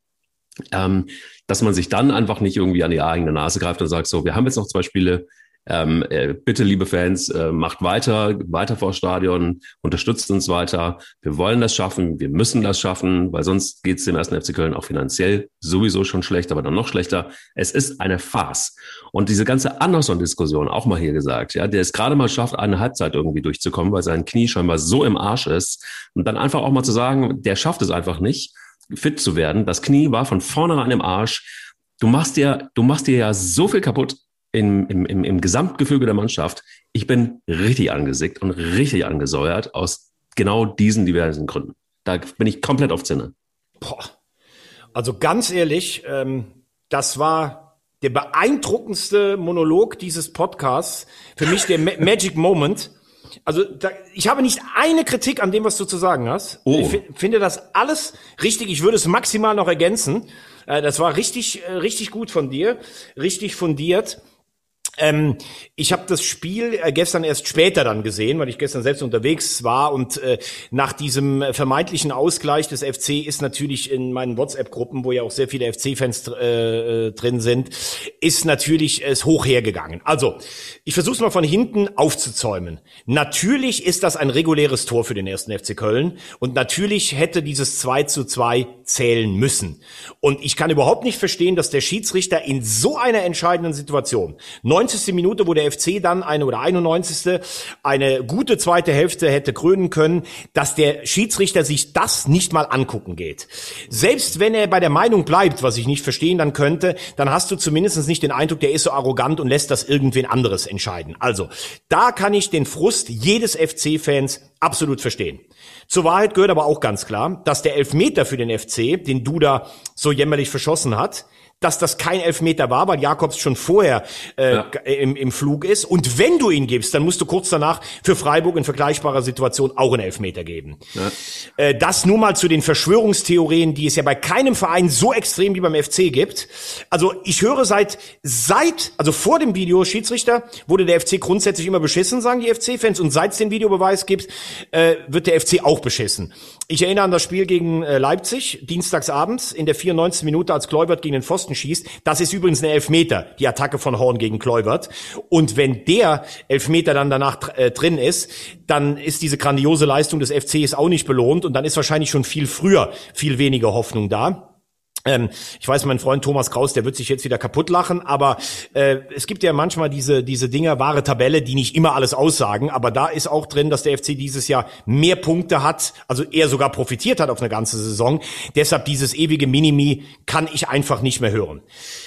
ähm, dass man sich dann einfach nicht irgendwie an die eigene Nase greift und sagt, so, wir haben jetzt noch zwei Spiele, ähm, äh, bitte, liebe Fans, äh, macht weiter, weiter vor Stadion, unterstützt uns weiter. Wir wollen das schaffen, wir müssen das schaffen, weil sonst geht es dem ersten FC Köln auch finanziell sowieso schon schlecht, aber dann noch schlechter. Es ist eine Farce. Und diese ganze Anderson-Diskussion, auch mal hier gesagt, ja, der es gerade mal schafft, eine Halbzeit irgendwie durchzukommen, weil sein Knie scheinbar so im Arsch ist. Und dann einfach auch mal zu sagen, der schafft es einfach nicht, fit zu werden. Das Knie war von vornherein im Arsch. Du machst dir, du machst dir ja so viel kaputt im, im, im, im Gesamtgefüge der Mannschaft, ich bin richtig angesickt und richtig angesäuert aus genau diesen diversen Gründen. Da bin ich komplett auf Zinne. Boah. Also ganz ehrlich, ähm, das war der beeindruckendste Monolog dieses Podcasts. Für mich der Ma *laughs* Magic Moment. Also da, ich habe nicht eine Kritik an dem, was du zu sagen hast. Oh. Ich finde das alles richtig. Ich würde es maximal noch ergänzen. Äh, das war richtig, äh, richtig gut von dir, richtig fundiert. Ähm, ich habe das Spiel äh, gestern erst später dann gesehen, weil ich gestern selbst unterwegs war und äh, nach diesem vermeintlichen Ausgleich des FC ist natürlich in meinen WhatsApp-Gruppen, wo ja auch sehr viele FC-Fans äh, äh, drin sind, ist natürlich es hoch hergegangen. Also, ich versuche es mal von hinten aufzuzäumen. Natürlich ist das ein reguläres Tor für den ersten FC Köln und natürlich hätte dieses 2 zu 2 zählen müssen. Und ich kann überhaupt nicht verstehen, dass der Schiedsrichter in so einer entscheidenden Situation, 90. Minute, wo der FC dann eine oder 91. eine gute zweite Hälfte hätte krönen können, dass der Schiedsrichter sich das nicht mal angucken geht. Selbst wenn er bei der Meinung bleibt, was ich nicht verstehen dann könnte, dann hast du zumindest nicht den Eindruck, der ist so arrogant und lässt das irgendwen anderes entscheiden. Also, da kann ich den Frust jedes FC-Fans absolut verstehen. Zur Wahrheit gehört aber auch ganz klar, dass der Elfmeter für den FC, den Duda so jämmerlich verschossen hat, dass das kein Elfmeter war, weil Jakobs schon vorher äh, ja. im, im Flug ist. Und wenn du ihn gibst, dann musst du kurz danach für Freiburg in vergleichbarer Situation auch einen Elfmeter geben. Ja. Äh, das nur mal zu den Verschwörungstheorien, die es ja bei keinem Verein so extrem wie beim FC gibt. Also ich höre seit, seit, also vor dem Video Schiedsrichter wurde der FC grundsätzlich immer beschissen, sagen die FC-Fans. Und seit es den Videobeweis gibt, äh, wird der FC auch beschissen. Ich erinnere an das Spiel gegen äh, Leipzig, dienstagsabends in der 94. Minute, als Kleubert gegen den Pfosten schießt. Das ist übrigens eine Elfmeter, die Attacke von Horn gegen Kleubert. Und wenn der Elfmeter dann danach äh, drin ist, dann ist diese grandiose Leistung des FCs auch nicht belohnt und dann ist wahrscheinlich schon viel früher viel weniger Hoffnung da. Ähm, ich weiß, mein Freund Thomas Kraus, der wird sich jetzt wieder kaputt lachen, aber äh, es gibt ja manchmal diese, diese Dinger, wahre Tabelle, die nicht immer alles aussagen, aber da ist auch drin, dass der FC dieses Jahr mehr Punkte hat, also er sogar profitiert hat auf eine ganze Saison. Deshalb dieses ewige Minimi kann ich einfach nicht mehr hören.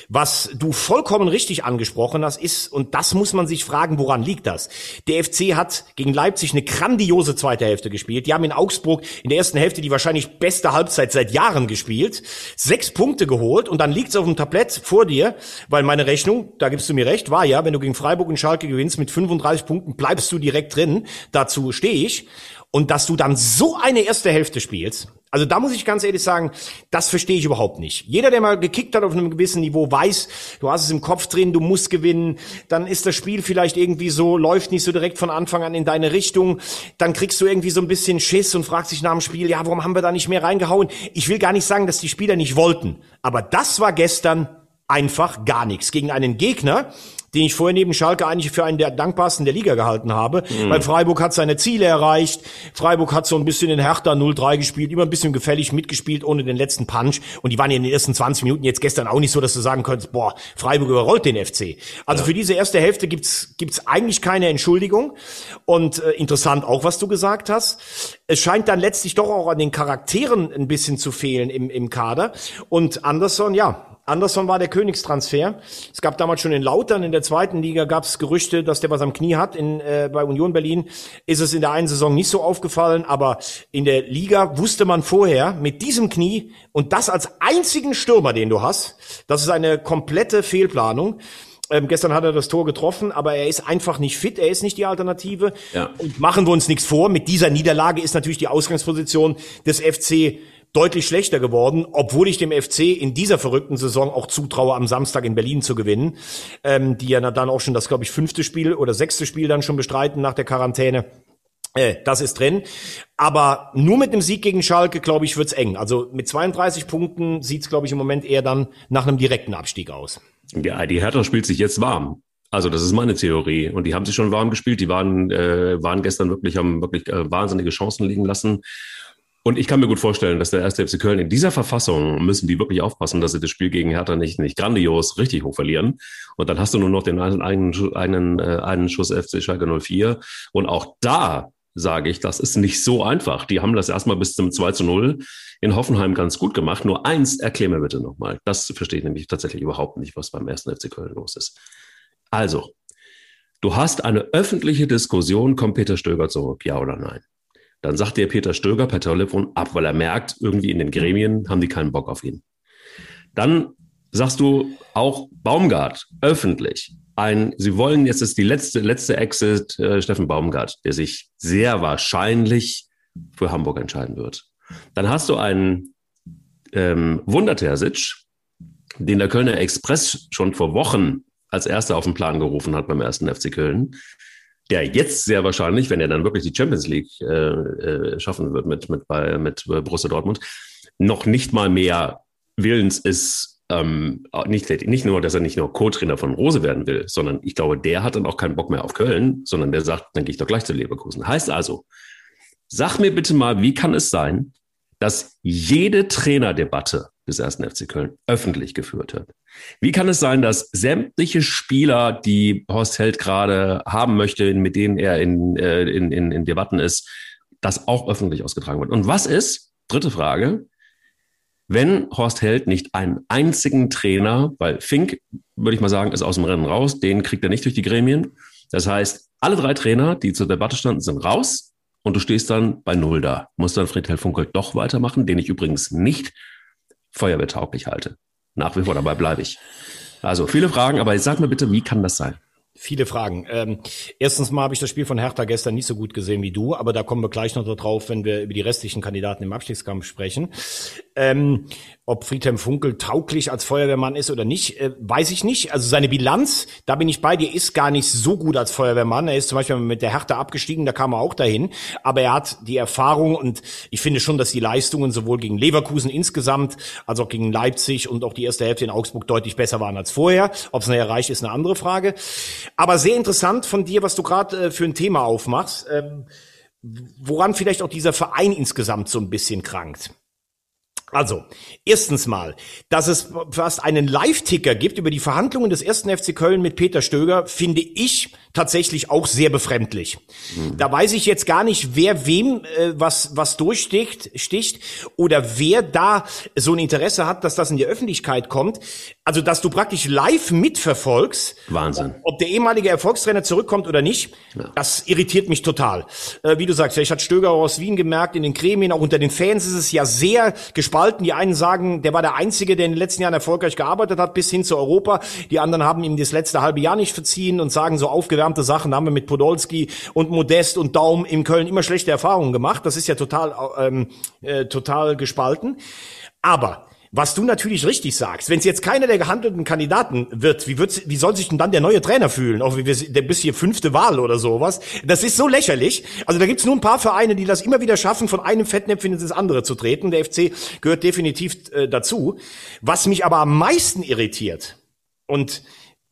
Was du vollkommen richtig angesprochen hast, ist, und das muss man sich fragen, woran liegt das? Der FC hat gegen Leipzig eine grandiose zweite Hälfte gespielt. Die haben in Augsburg in der ersten Hälfte die wahrscheinlich beste Halbzeit seit Jahren gespielt. Sechs sechs Punkte geholt und dann liegt's auf dem Tablett vor dir, weil meine Rechnung, da gibst du mir recht, war ja, wenn du gegen Freiburg und Schalke gewinnst mit 35 Punkten, bleibst du direkt drin. Dazu stehe ich. Und dass du dann so eine erste Hälfte spielst, Also da muss ich ganz ehrlich sagen, das verstehe ich überhaupt nicht. Jeder, der mal gekickt hat auf einem gewissen Niveau, weiß, du hast es im Kopf drin, du musst gewinnen, dann ist das Spiel vielleicht irgendwie so, läuft nicht so direkt von Anfang an in deine Richtung, dann kriegst du irgendwie so ein bisschen Schiss und fragst dich nach dem Spiel, ja, warum haben wir da nicht mehr reingehauen? Ich will gar nicht sagen, dass die Spieler nicht wollten, aber das war gestern einfach gar nichts gegen einen Gegner, den ich vorher neben Schalke eigentlich für einen der dankbarsten der Liga gehalten habe. Mhm. Weil Freiburg hat seine Ziele erreicht. Freiburg hat so ein bisschen in Hertha 0-3 gespielt, immer ein bisschen gefällig mitgespielt, ohne den letzten Punch. Und die waren in den ersten 20 Minuten jetzt gestern auch nicht so, dass du sagen könntest, boah, Freiburg überrollt den FC. Also ja. für diese erste Hälfte gibt's gibt's eigentlich keine Entschuldigung. Und äh, interessant auch, was du gesagt hast. Es scheint dann letztlich doch auch an den Charakteren ein bisschen zu fehlen im, im Kader. Und Anderson, ja, Anderson war der Königstransfer. Es gab damals schon in Lautern, in der zweiten Liga gab es Gerüchte, dass der was am Knie hat. In, äh, bei Union Berlin ist es in der einen Saison nicht so aufgefallen, aber in der Liga wusste man vorher, mit diesem Knie und das als einzigen Stürmer, den du hast, das ist eine komplette Fehlplanung. Ähm, gestern hat er das Tor getroffen, aber er ist einfach nicht fit, er ist nicht die Alternative. Ja. Und machen wir uns nichts vor, mit dieser Niederlage ist natürlich die Ausgangsposition des FC deutlich schlechter geworden, obwohl ich dem FC in dieser verrückten Saison auch zutraue, am Samstag in Berlin zu gewinnen, ähm, die ja dann auch schon das, glaube ich, fünfte Spiel oder sechste Spiel dann schon bestreiten nach der Quarantäne. Äh, das ist drin. Aber nur mit einem Sieg gegen Schalke, glaube ich, wird's eng. Also mit 32 Punkten sieht's, glaube ich, im Moment eher dann nach einem direkten Abstieg aus. Ja, die Hertha spielt sich jetzt warm. Also das ist meine Theorie. Und die haben sich schon warm gespielt. Die waren, äh, waren gestern wirklich, haben wirklich äh, wahnsinnige Chancen liegen lassen. Und ich kann mir gut vorstellen, dass der erste FC Köln in dieser Verfassung müssen die wirklich aufpassen, dass sie das Spiel gegen Hertha nicht, nicht grandios richtig hoch verlieren. Und dann hast du nur noch den einen, einen, einen, äh, einen Schuss FC Schalke 04. Und auch da sage ich, das ist nicht so einfach. Die haben das erstmal bis zum 2 zu 0 in Hoffenheim ganz gut gemacht. Nur eins, erklär mir bitte nochmal. Das verstehe ich nämlich tatsächlich überhaupt nicht, was beim ersten FC Köln los ist. Also, du hast eine öffentliche Diskussion, kommt Peter Stöger zurück, ja oder nein? Dann sagt dir Peter Stöger per Telefon ab, weil er merkt, irgendwie in den Gremien haben die keinen Bock auf ihn. Dann sagst du auch Baumgart öffentlich. Ein, sie wollen jetzt ist die letzte letzte Exit äh, Steffen Baumgart, der sich sehr wahrscheinlich für Hamburg entscheiden wird. Dann hast du einen ähm, Wundertersic, den der Kölner Express schon vor Wochen als erster auf den Plan gerufen hat beim ersten FC Köln, der jetzt sehr wahrscheinlich, wenn er dann wirklich die Champions League äh, äh, schaffen wird mit, mit, bei, mit Borussia Dortmund, noch nicht mal mehr willens ist, ähm, nicht, nicht nur, dass er nicht nur Co-Trainer von Rose werden will, sondern ich glaube, der hat dann auch keinen Bock mehr auf Köln, sondern der sagt, dann gehe ich doch gleich zu Leverkusen. Heißt also, sag mir bitte mal, wie kann es sein, dass jede Trainerdebatte des ersten FC Köln öffentlich geführt wird. Wie kann es sein, dass sämtliche Spieler, die Horst Held gerade haben möchte, mit denen er in, äh, in, in, in Debatten ist, das auch öffentlich ausgetragen wird? Und was ist, dritte Frage, wenn Horst Held nicht einen einzigen Trainer, weil Fink, würde ich mal sagen, ist aus dem Rennen raus, den kriegt er nicht durch die Gremien. Das heißt, alle drei Trainer, die zur Debatte standen, sind raus und du stehst dann bei Null da. Muss dann Friedhelm Funkel doch weitermachen, den ich übrigens nicht feuerwehrtauglich halte. Nach wie vor dabei bleibe ich. Also viele Fragen, aber sag mir bitte, wie kann das sein? Viele Fragen. Ähm, erstens mal habe ich das Spiel von Hertha gestern nicht so gut gesehen wie du, aber da kommen wir gleich noch drauf, wenn wir über die restlichen Kandidaten im Abstiegskampf sprechen. Ähm, ob Friedhelm Funkel tauglich als Feuerwehrmann ist oder nicht, äh, weiß ich nicht. Also seine Bilanz, da bin ich bei dir, ist gar nicht so gut als Feuerwehrmann. Er ist zum Beispiel mit der Hertha abgestiegen, da kam er auch dahin. Aber er hat die Erfahrung und ich finde schon, dass die Leistungen sowohl gegen Leverkusen insgesamt als auch gegen Leipzig und auch die erste Hälfte in Augsburg deutlich besser waren als vorher. Ob es nachher reicht, ist eine andere Frage. Aber sehr interessant von dir, was du gerade äh, für ein Thema aufmachst. Ähm, woran vielleicht auch dieser Verein insgesamt so ein bisschen krankt. Also, erstens mal, dass es fast einen Live-Ticker gibt über die Verhandlungen des ersten FC Köln mit Peter Stöger, finde ich tatsächlich auch sehr befremdlich. Mhm. Da weiß ich jetzt gar nicht, wer wem äh, was, was durchsticht sticht, oder wer da so ein Interesse hat, dass das in die Öffentlichkeit kommt. Also, dass du praktisch live mitverfolgst, Wahnsinn. Ob, ob der ehemalige Erfolgstrainer zurückkommt oder nicht, ja. das irritiert mich total. Äh, wie du sagst, vielleicht hat Stöger aus Wien gemerkt, in den Gremien, auch unter den Fans ist es ja sehr gespannt gespalten. Die einen sagen, der war der Einzige, der in den letzten Jahren erfolgreich gearbeitet hat, bis hin zu Europa. Die anderen haben ihm das letzte halbe Jahr nicht verziehen und sagen so aufgewärmte Sachen. Haben wir mit Podolski und Modest und Daum in Köln immer schlechte Erfahrungen gemacht. Das ist ja total, ähm, äh, total gespalten. Aber was du natürlich richtig sagst, wenn es jetzt keiner der gehandelten Kandidaten wird, wie, wird's, wie soll sich denn dann der neue Trainer fühlen? Auch wie wir, der bis hier fünfte Wahl oder sowas. Das ist so lächerlich. Also da gibt's nur ein paar Vereine, die das immer wieder schaffen, von einem Fettnäpfchen ins andere zu treten. Der FC gehört definitiv äh, dazu. Was mich aber am meisten irritiert, und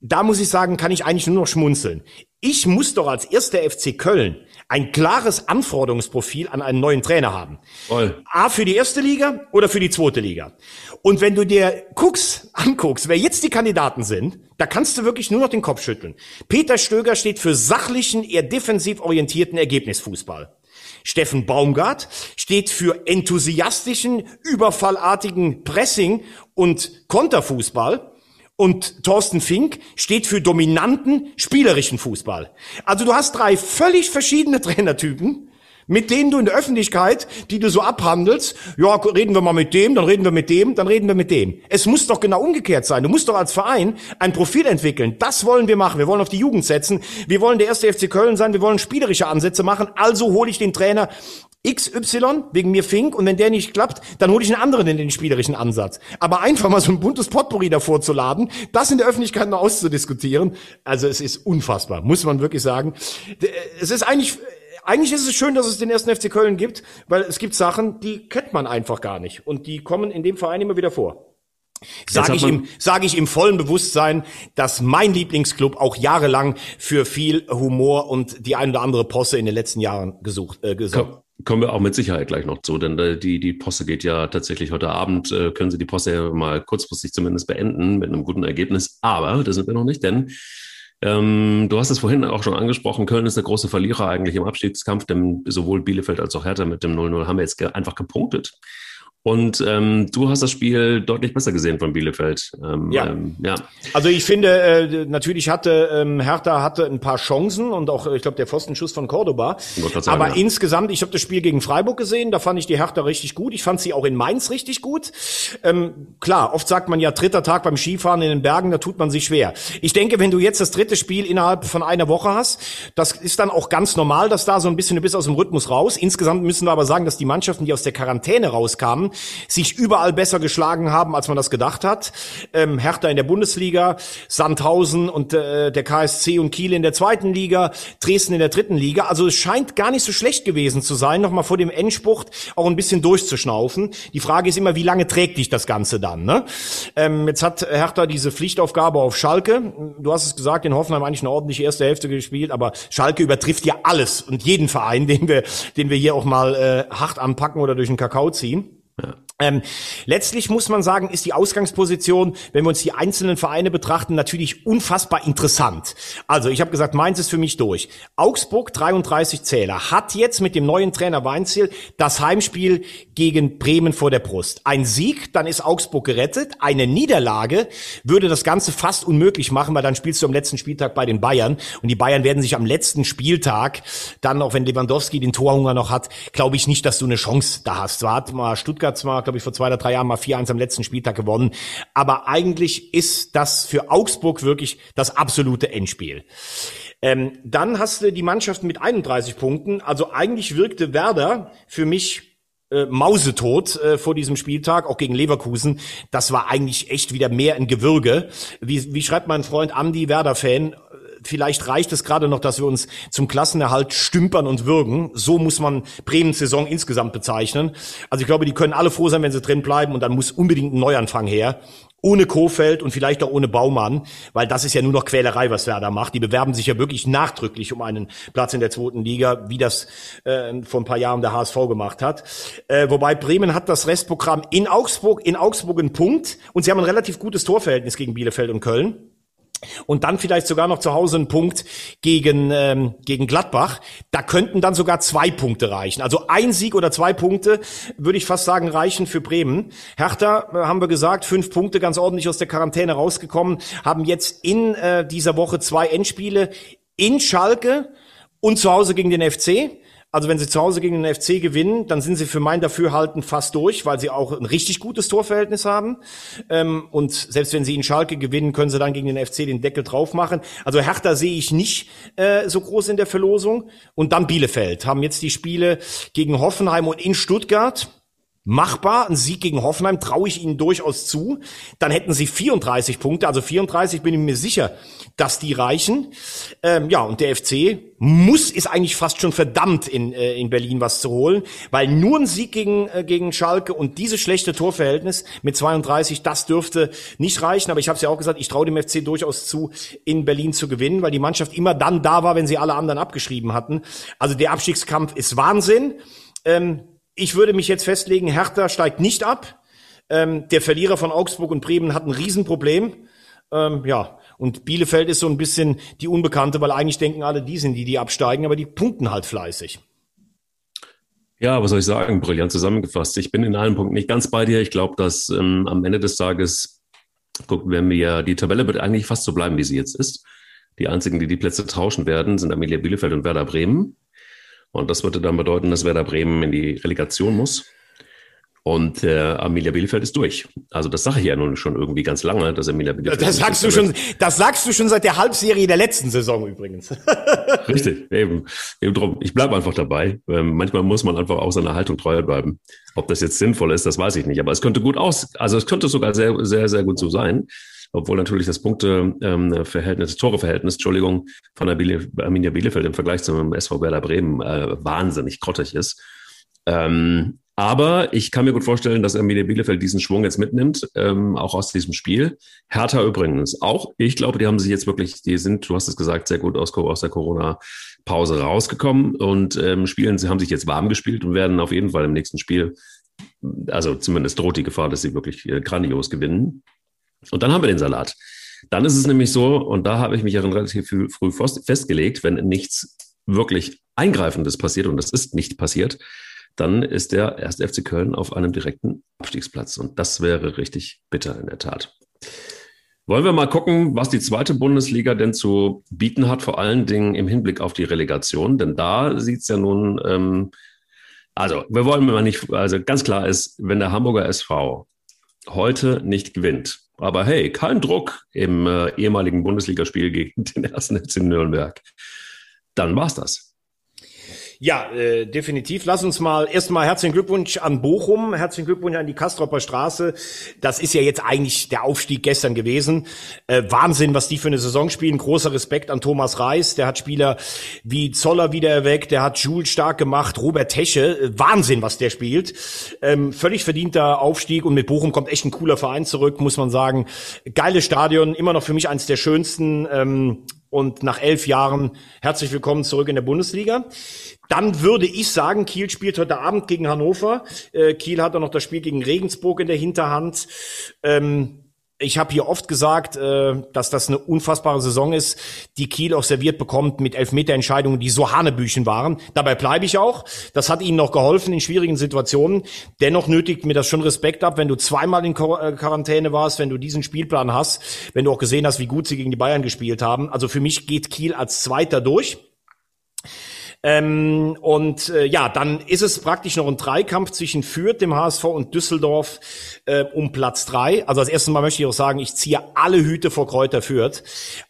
da muss ich sagen, kann ich eigentlich nur noch schmunzeln. Ich muss doch als erster FC Köln ein klares Anforderungsprofil an einen neuen Trainer haben. Voll. A für die erste Liga oder für die zweite Liga. Und wenn du dir guckst, *laughs* anguckst, wer jetzt die Kandidaten sind, da kannst du wirklich nur noch den Kopf schütteln. Peter Stöger steht für sachlichen, eher defensiv orientierten Ergebnisfußball. Steffen Baumgart steht für enthusiastischen, überfallartigen Pressing und Konterfußball. Und Thorsten Fink steht für dominanten, spielerischen Fußball. Also du hast drei völlig verschiedene *laughs* Trainertypen, mit denen du in der Öffentlichkeit, die du so abhandelst, ja, reden wir mal mit dem, dann reden wir mit dem, dann reden wir mit dem. Es muss doch genau umgekehrt sein. Du musst doch als Verein ein Profil entwickeln. Das wollen wir machen. Wir wollen auf die Jugend setzen. Wir wollen der erste FC Köln sein. Wir wollen spielerische Ansätze machen. Also hole ich den Trainer XY wegen mir Fink und wenn der nicht klappt, dann hole ich einen anderen in den spielerischen Ansatz. Aber einfach mal so ein buntes Potpourri davor zu laden, das in der Öffentlichkeit noch auszudiskutieren, also es ist unfassbar, muss man wirklich sagen. Es ist eigentlich eigentlich ist es schön, dass es den ersten FC Köln gibt, weil es gibt Sachen, die kennt man einfach gar nicht und die kommen in dem Verein immer wieder vor. Sage ich, im, sag ich im vollen Bewusstsein, dass mein Lieblingsclub auch jahrelang für viel Humor und die ein oder andere Posse in den letzten Jahren gesucht, äh, gesucht. Kommen wir auch mit Sicherheit gleich noch zu, denn äh, die, die Posse geht ja tatsächlich heute Abend, äh, können Sie die Posse ja mal kurzfristig zumindest beenden mit einem guten Ergebnis. Aber da sind wir noch nicht, denn ähm, du hast es vorhin auch schon angesprochen, Köln ist der große Verlierer eigentlich im Abstiegskampf, denn sowohl Bielefeld als auch Hertha mit dem 0-0 haben wir jetzt einfach gepunktet. Und ähm, du hast das Spiel deutlich besser gesehen von Bielefeld. Ähm, ja. Ähm, ja. Also ich finde, äh, natürlich hatte ähm, Hertha hatte ein paar Chancen und auch, ich glaube, der Pfostenschuss von Cordoba. Sagen, Aber ja. insgesamt, ich habe das Spiel gegen Freiburg gesehen, da fand ich die Hertha richtig gut. Ich fand sie auch in Mainz richtig gut. Ähm, klar, oft sagt man ja dritter Tag beim Skifahren in den Bergen, da tut man sich schwer. Ich denke, wenn du jetzt das dritte Spiel innerhalb von einer Woche hast, das ist dann auch ganz normal, dass da so ein bisschen du bist aus dem Rhythmus raus. Insgesamt müssen wir aber sagen, dass die Mannschaften, die aus der Quarantäne rauskamen, sich überall besser geschlagen haben, als man das gedacht hat. Ähm, Hertha in der Bundesliga, Sandhausen und äh, der KSC und Kiel in der zweiten Liga, Dresden in der dritten Liga. Also es scheint gar nicht so schlecht gewesen zu sein, nochmal vor dem Endspurt auch ein bisschen durchzuschnaufen. Die Frage ist immer, wie lange trägt dich das Ganze dann? Ne? Ähm, jetzt hat Hertha diese Pflichtaufgabe auf Schalke. Du hast es gesagt, in Hoffenheim eigentlich eine ordentliche erste Hälfte gespielt, aber Schalke übertrifft ja alles und jeden Verein, den wir, den wir hier auch mal äh, hart anpacken oder durch den Kakao ziehen. Ähm, letztlich muss man sagen, ist die Ausgangsposition, wenn wir uns die einzelnen Vereine betrachten, natürlich unfassbar interessant. Also ich habe gesagt, Mainz ist für mich durch. Augsburg 33 Zähler hat jetzt mit dem neuen Trainer Weinziel das Heimspiel gegen Bremen vor der Brust. Ein Sieg, dann ist Augsburg gerettet. Eine Niederlage würde das Ganze fast unmöglich machen, weil dann spielst du am letzten Spieltag bei den Bayern und die Bayern werden sich am letzten Spieltag dann, auch wenn Lewandowski den Torhunger noch hat, glaube ich nicht, dass du eine Chance da hast. War mal Stuttgart zwar glaube ich, vor zwei oder drei Jahren mal 4-1 am letzten Spieltag gewonnen. Aber eigentlich ist das für Augsburg wirklich das absolute Endspiel. Ähm, dann hast du die Mannschaft mit 31 Punkten. Also eigentlich wirkte Werder für mich äh, mausetot äh, vor diesem Spieltag, auch gegen Leverkusen. Das war eigentlich echt wieder mehr ein Gewürge. Wie, wie schreibt mein Freund Andi, Werder-Fan, vielleicht reicht es gerade noch, dass wir uns zum Klassenerhalt stümpern und würgen. So muss man Bremens Saison insgesamt bezeichnen. Also ich glaube, die können alle froh sein, wenn sie drin bleiben und dann muss unbedingt ein Neuanfang her. Ohne Kofeld und vielleicht auch ohne Baumann, weil das ist ja nur noch Quälerei, was Werder macht. Die bewerben sich ja wirklich nachdrücklich um einen Platz in der zweiten Liga, wie das äh, vor ein paar Jahren der HSV gemacht hat. Äh, wobei Bremen hat das Restprogramm in Augsburg, in Augsburg einen Punkt und sie haben ein relativ gutes Torverhältnis gegen Bielefeld und Köln. Und dann vielleicht sogar noch zu Hause ein Punkt gegen, ähm, gegen Gladbach. Da könnten dann sogar zwei Punkte reichen. Also ein Sieg oder zwei Punkte, würde ich fast sagen, reichen für Bremen. Hertha, äh, haben wir gesagt, fünf Punkte ganz ordentlich aus der Quarantäne rausgekommen, haben jetzt in äh, dieser Woche zwei Endspiele in Schalke und zu Hause gegen den FC. Also wenn sie zu Hause gegen den FC gewinnen, dann sind sie für mein Dafürhalten fast durch, weil sie auch ein richtig gutes Torverhältnis haben. Ähm, und selbst wenn sie in Schalke gewinnen, können sie dann gegen den FC den Deckel drauf machen. Also Hertha sehe ich nicht äh, so groß in der Verlosung. Und dann Bielefeld haben jetzt die Spiele gegen Hoffenheim und in Stuttgart machbar. Ein Sieg gegen Hoffenheim traue ich ihnen durchaus zu. Dann hätten sie 34 Punkte, also 34 bin ich mir sicher, dass die reichen. Ähm, ja, und der FC muss, ist eigentlich fast schon verdammt in, äh, in Berlin was zu holen, weil nur ein Sieg gegen, äh, gegen Schalke und dieses schlechte Torverhältnis mit 32, das dürfte nicht reichen. Aber ich habe es ja auch gesagt, ich traue dem FC durchaus zu, in Berlin zu gewinnen, weil die Mannschaft immer dann da war, wenn sie alle anderen abgeschrieben hatten. Also der Abstiegskampf ist Wahnsinn. Ähm, ich würde mich jetzt festlegen, Hertha steigt nicht ab. Ähm, der Verlierer von Augsburg und Bremen hat ein Riesenproblem. Ähm, ja, und Bielefeld ist so ein bisschen die Unbekannte, weil eigentlich denken alle, die sind die, die absteigen, aber die punkten halt fleißig. Ja, was soll ich sagen? Brillant zusammengefasst. Ich bin in allen Punkten nicht ganz bei dir. Ich glaube, dass ähm, am Ende des Tages, gucken wir mir, die Tabelle wird eigentlich fast so bleiben, wie sie jetzt ist. Die einzigen, die die Plätze tauschen werden, sind Amelia Bielefeld und Werder Bremen. Und das würde dann bedeuten, dass Werder Bremen in die Relegation muss. Und äh, Arminia Bielefeld ist durch. Also das sage ich ja nun schon irgendwie ganz lange, dass Arminia Bielefeld. Das sagst du schon. Das sagst du schon seit der Halbserie der letzten Saison übrigens. *laughs* Richtig, eben, eben drum. Ich bleibe einfach dabei. Ähm, manchmal muss man einfach auch seiner Haltung treu bleiben. Ob das jetzt sinnvoll ist, das weiß ich nicht. Aber es könnte gut aus. Also es könnte sogar sehr, sehr, sehr gut so sein obwohl natürlich das Punkteverhältnis, ähm, Toreverhältnis, Entschuldigung, von Arminia Bielefeld im Vergleich zum SV Werder Bremen äh, wahnsinnig grottig ist. Ähm, aber ich kann mir gut vorstellen, dass Arminia Bielefeld diesen Schwung jetzt mitnimmt, ähm, auch aus diesem Spiel. Hertha übrigens auch. Ich glaube, die haben sich jetzt wirklich, die sind, du hast es gesagt, sehr gut aus, aus der Corona-Pause rausgekommen und ähm, spielen, sie haben sich jetzt warm gespielt und werden auf jeden Fall im nächsten Spiel, also zumindest droht die Gefahr, dass sie wirklich äh, grandios gewinnen. Und dann haben wir den Salat. Dann ist es nämlich so, und da habe ich mich ja relativ früh festgelegt, wenn nichts wirklich Eingreifendes passiert, und das ist nicht passiert, dann ist der erste FC Köln auf einem direkten Abstiegsplatz. Und das wäre richtig bitter in der Tat. Wollen wir mal gucken, was die zweite Bundesliga denn zu bieten hat, vor allen Dingen im Hinblick auf die Relegation. Denn da sieht es ja nun, ähm, also wir wollen mal nicht, also ganz klar ist, wenn der Hamburger SV heute nicht gewinnt, aber hey, kein Druck im äh, ehemaligen Bundesligaspiel gegen *laughs* den ersten FC Nürnberg. Dann war's das. Ja, äh, definitiv. Lass uns mal erstmal herzlichen Glückwunsch an Bochum, herzlichen Glückwunsch an die Kastropper Straße. Das ist ja jetzt eigentlich der Aufstieg gestern gewesen. Äh, Wahnsinn, was die für eine Saison spielen. Großer Respekt an Thomas Reis. Der hat Spieler wie Zoller wieder erweckt, der hat Jules stark gemacht, Robert Tesche. Äh, Wahnsinn, was der spielt. Ähm, völlig verdienter Aufstieg und mit Bochum kommt echt ein cooler Verein zurück, muss man sagen. Geiles Stadion, immer noch für mich eines der schönsten. Ähm, und nach elf Jahren herzlich willkommen zurück in der Bundesliga. Dann würde ich sagen, Kiel spielt heute Abend gegen Hannover. Äh, Kiel hat auch noch das Spiel gegen Regensburg in der Hinterhand. Ähm, ich habe hier oft gesagt, äh, dass das eine unfassbare Saison ist, die Kiel auch serviert bekommt mit Elfmeterentscheidungen, die so Hanebüchen waren. Dabei bleibe ich auch. Das hat ihnen noch geholfen in schwierigen Situationen. Dennoch nötigt mir das schon Respekt ab, wenn du zweimal in äh, Quarantäne warst, wenn du diesen Spielplan hast, wenn du auch gesehen hast, wie gut sie gegen die Bayern gespielt haben. Also für mich geht Kiel als Zweiter durch. Ähm, und äh, ja, dann ist es praktisch noch ein Dreikampf zwischen Fürth, dem HSV und Düsseldorf äh, um Platz drei. Also das erste Mal möchte ich auch sagen, ich ziehe alle Hüte vor Kräuter Fürth.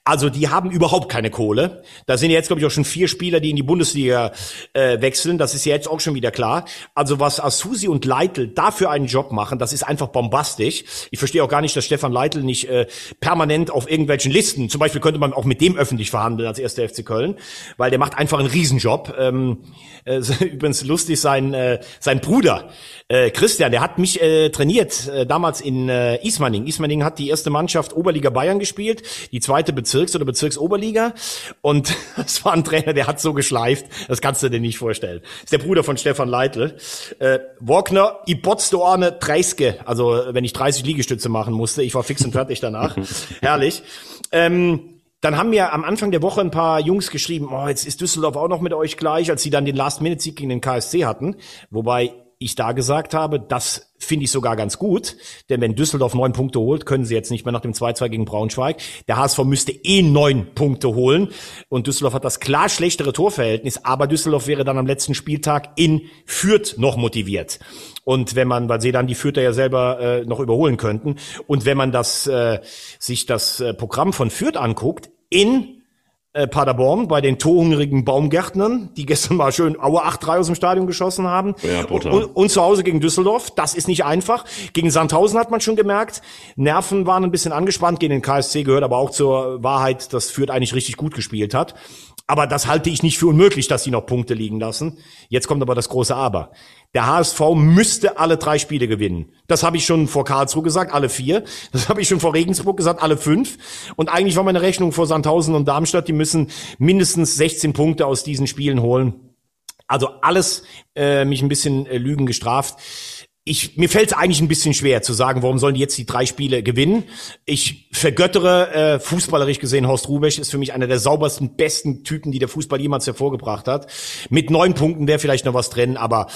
Also die haben überhaupt keine Kohle. Da sind jetzt, glaube ich, auch schon vier Spieler, die in die Bundesliga äh, wechseln. Das ist ja jetzt auch schon wieder klar. Also was Asusi und Leitl dafür einen Job machen, das ist einfach bombastisch. Ich verstehe auch gar nicht, dass Stefan Leitl nicht äh, permanent auf irgendwelchen Listen, zum Beispiel könnte man auch mit dem öffentlich verhandeln als erster FC Köln, weil der macht einfach einen Riesenjob. Ähm, äh, *laughs* übrigens lustig, sein, äh, sein Bruder äh, Christian, der hat mich äh, trainiert äh, damals in äh, Ismaning. Ismaning hat die erste Mannschaft Oberliga Bayern gespielt, die zweite Bezirks- oder Bezirksoberliga. Und *laughs* das war ein Trainer, der hat so geschleift, das kannst du dir nicht vorstellen. Das ist der Bruder von Stefan Leitl. Äh, Wagner, ich botzte 30, also wenn ich 30 Liegestütze machen musste. Ich war fix und fertig danach. *laughs* Herrlich. Ähm, dann haben mir am Anfang der Woche ein paar Jungs geschrieben, oh, jetzt ist Düsseldorf auch noch mit euch gleich, als sie dann den Last-Minute-Sieg gegen den KSC hatten. Wobei ich da gesagt habe, das finde ich sogar ganz gut, denn wenn Düsseldorf neun Punkte holt, können sie jetzt nicht mehr nach dem 2-2 gegen Braunschweig. Der HSV müsste eh neun Punkte holen und Düsseldorf hat das klar schlechtere Torverhältnis, aber Düsseldorf wäre dann am letzten Spieltag in Fürth noch motiviert. Und wenn man, weil sie dann die Fürther ja selber äh, noch überholen könnten, und wenn man das äh, sich das äh, Programm von Fürth anguckt, in äh, Paderborn bei den torhungrigen Baumgärtnern, die gestern mal schön Aue 8-3 aus dem Stadion geschossen haben. Ja, und, und, und, zu Hause gegen Düsseldorf. Das ist nicht einfach. Gegen Sandhausen hat man schon gemerkt. Nerven waren ein bisschen angespannt. Gegen den KSC gehört aber auch zur Wahrheit, dass Fürth eigentlich richtig gut gespielt hat. Aber das halte ich nicht für unmöglich, dass sie noch Punkte liegen lassen. Jetzt kommt aber das große Aber. Der HSV müsste alle drei Spiele gewinnen. Das habe ich schon vor Karlsruhe gesagt, alle vier. Das habe ich schon vor Regensburg gesagt, alle fünf. Und eigentlich war meine Rechnung vor Sandhausen und Darmstadt, die müssen mindestens 16 Punkte aus diesen Spielen holen. Also alles äh, mich ein bisschen äh, Lügen gestraft ich, mir fällt es eigentlich ein bisschen schwer zu sagen, warum sollen die jetzt die drei Spiele gewinnen. Ich vergöttere äh, fußballerisch gesehen Horst Rubesch ist für mich einer der saubersten, besten Typen, die der Fußball jemals hervorgebracht hat. Mit neun Punkten wäre vielleicht noch was drin, aber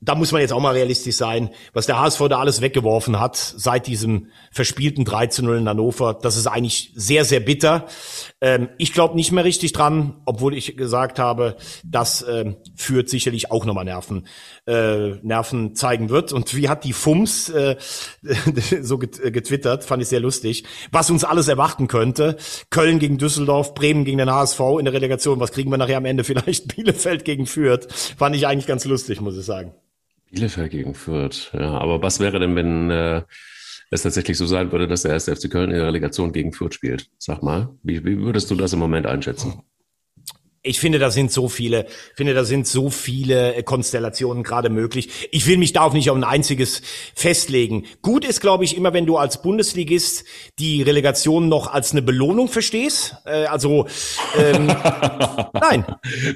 da muss man jetzt auch mal realistisch sein, was der HSV da alles weggeworfen hat seit diesem verspielten 3 zu 0 in Hannover. Das ist eigentlich sehr, sehr bitter. Ähm, ich glaube nicht mehr richtig dran, obwohl ich gesagt habe, das ähm, führt sicherlich auch nochmal Nerven, äh, Nerven zeigen wird. Und wie hat die FUMS äh, *laughs* so getwittert, fand ich sehr lustig, was uns alles erwarten könnte. Köln gegen Düsseldorf, Bremen gegen den HSV in der Relegation. Was kriegen wir nachher am Ende? Vielleicht *laughs* Bielefeld gegen Fürth. Fand ich eigentlich ganz lustig, muss ich sagen. Bielefeld gegen Fürth, ja. Aber was wäre denn, wenn äh, es tatsächlich so sein würde, dass der erste FC Köln in der Relegation gegen Fürth spielt? Sag mal, wie, wie würdest du das im Moment einschätzen? Ich finde, da sind so viele, finde, da sind so viele äh, Konstellationen gerade möglich. Ich will mich da auch nicht auf ein einziges festlegen. Gut ist, glaube ich, immer, wenn du als Bundesligist die Relegation noch als eine Belohnung verstehst. Äh, also ähm, *laughs* nein.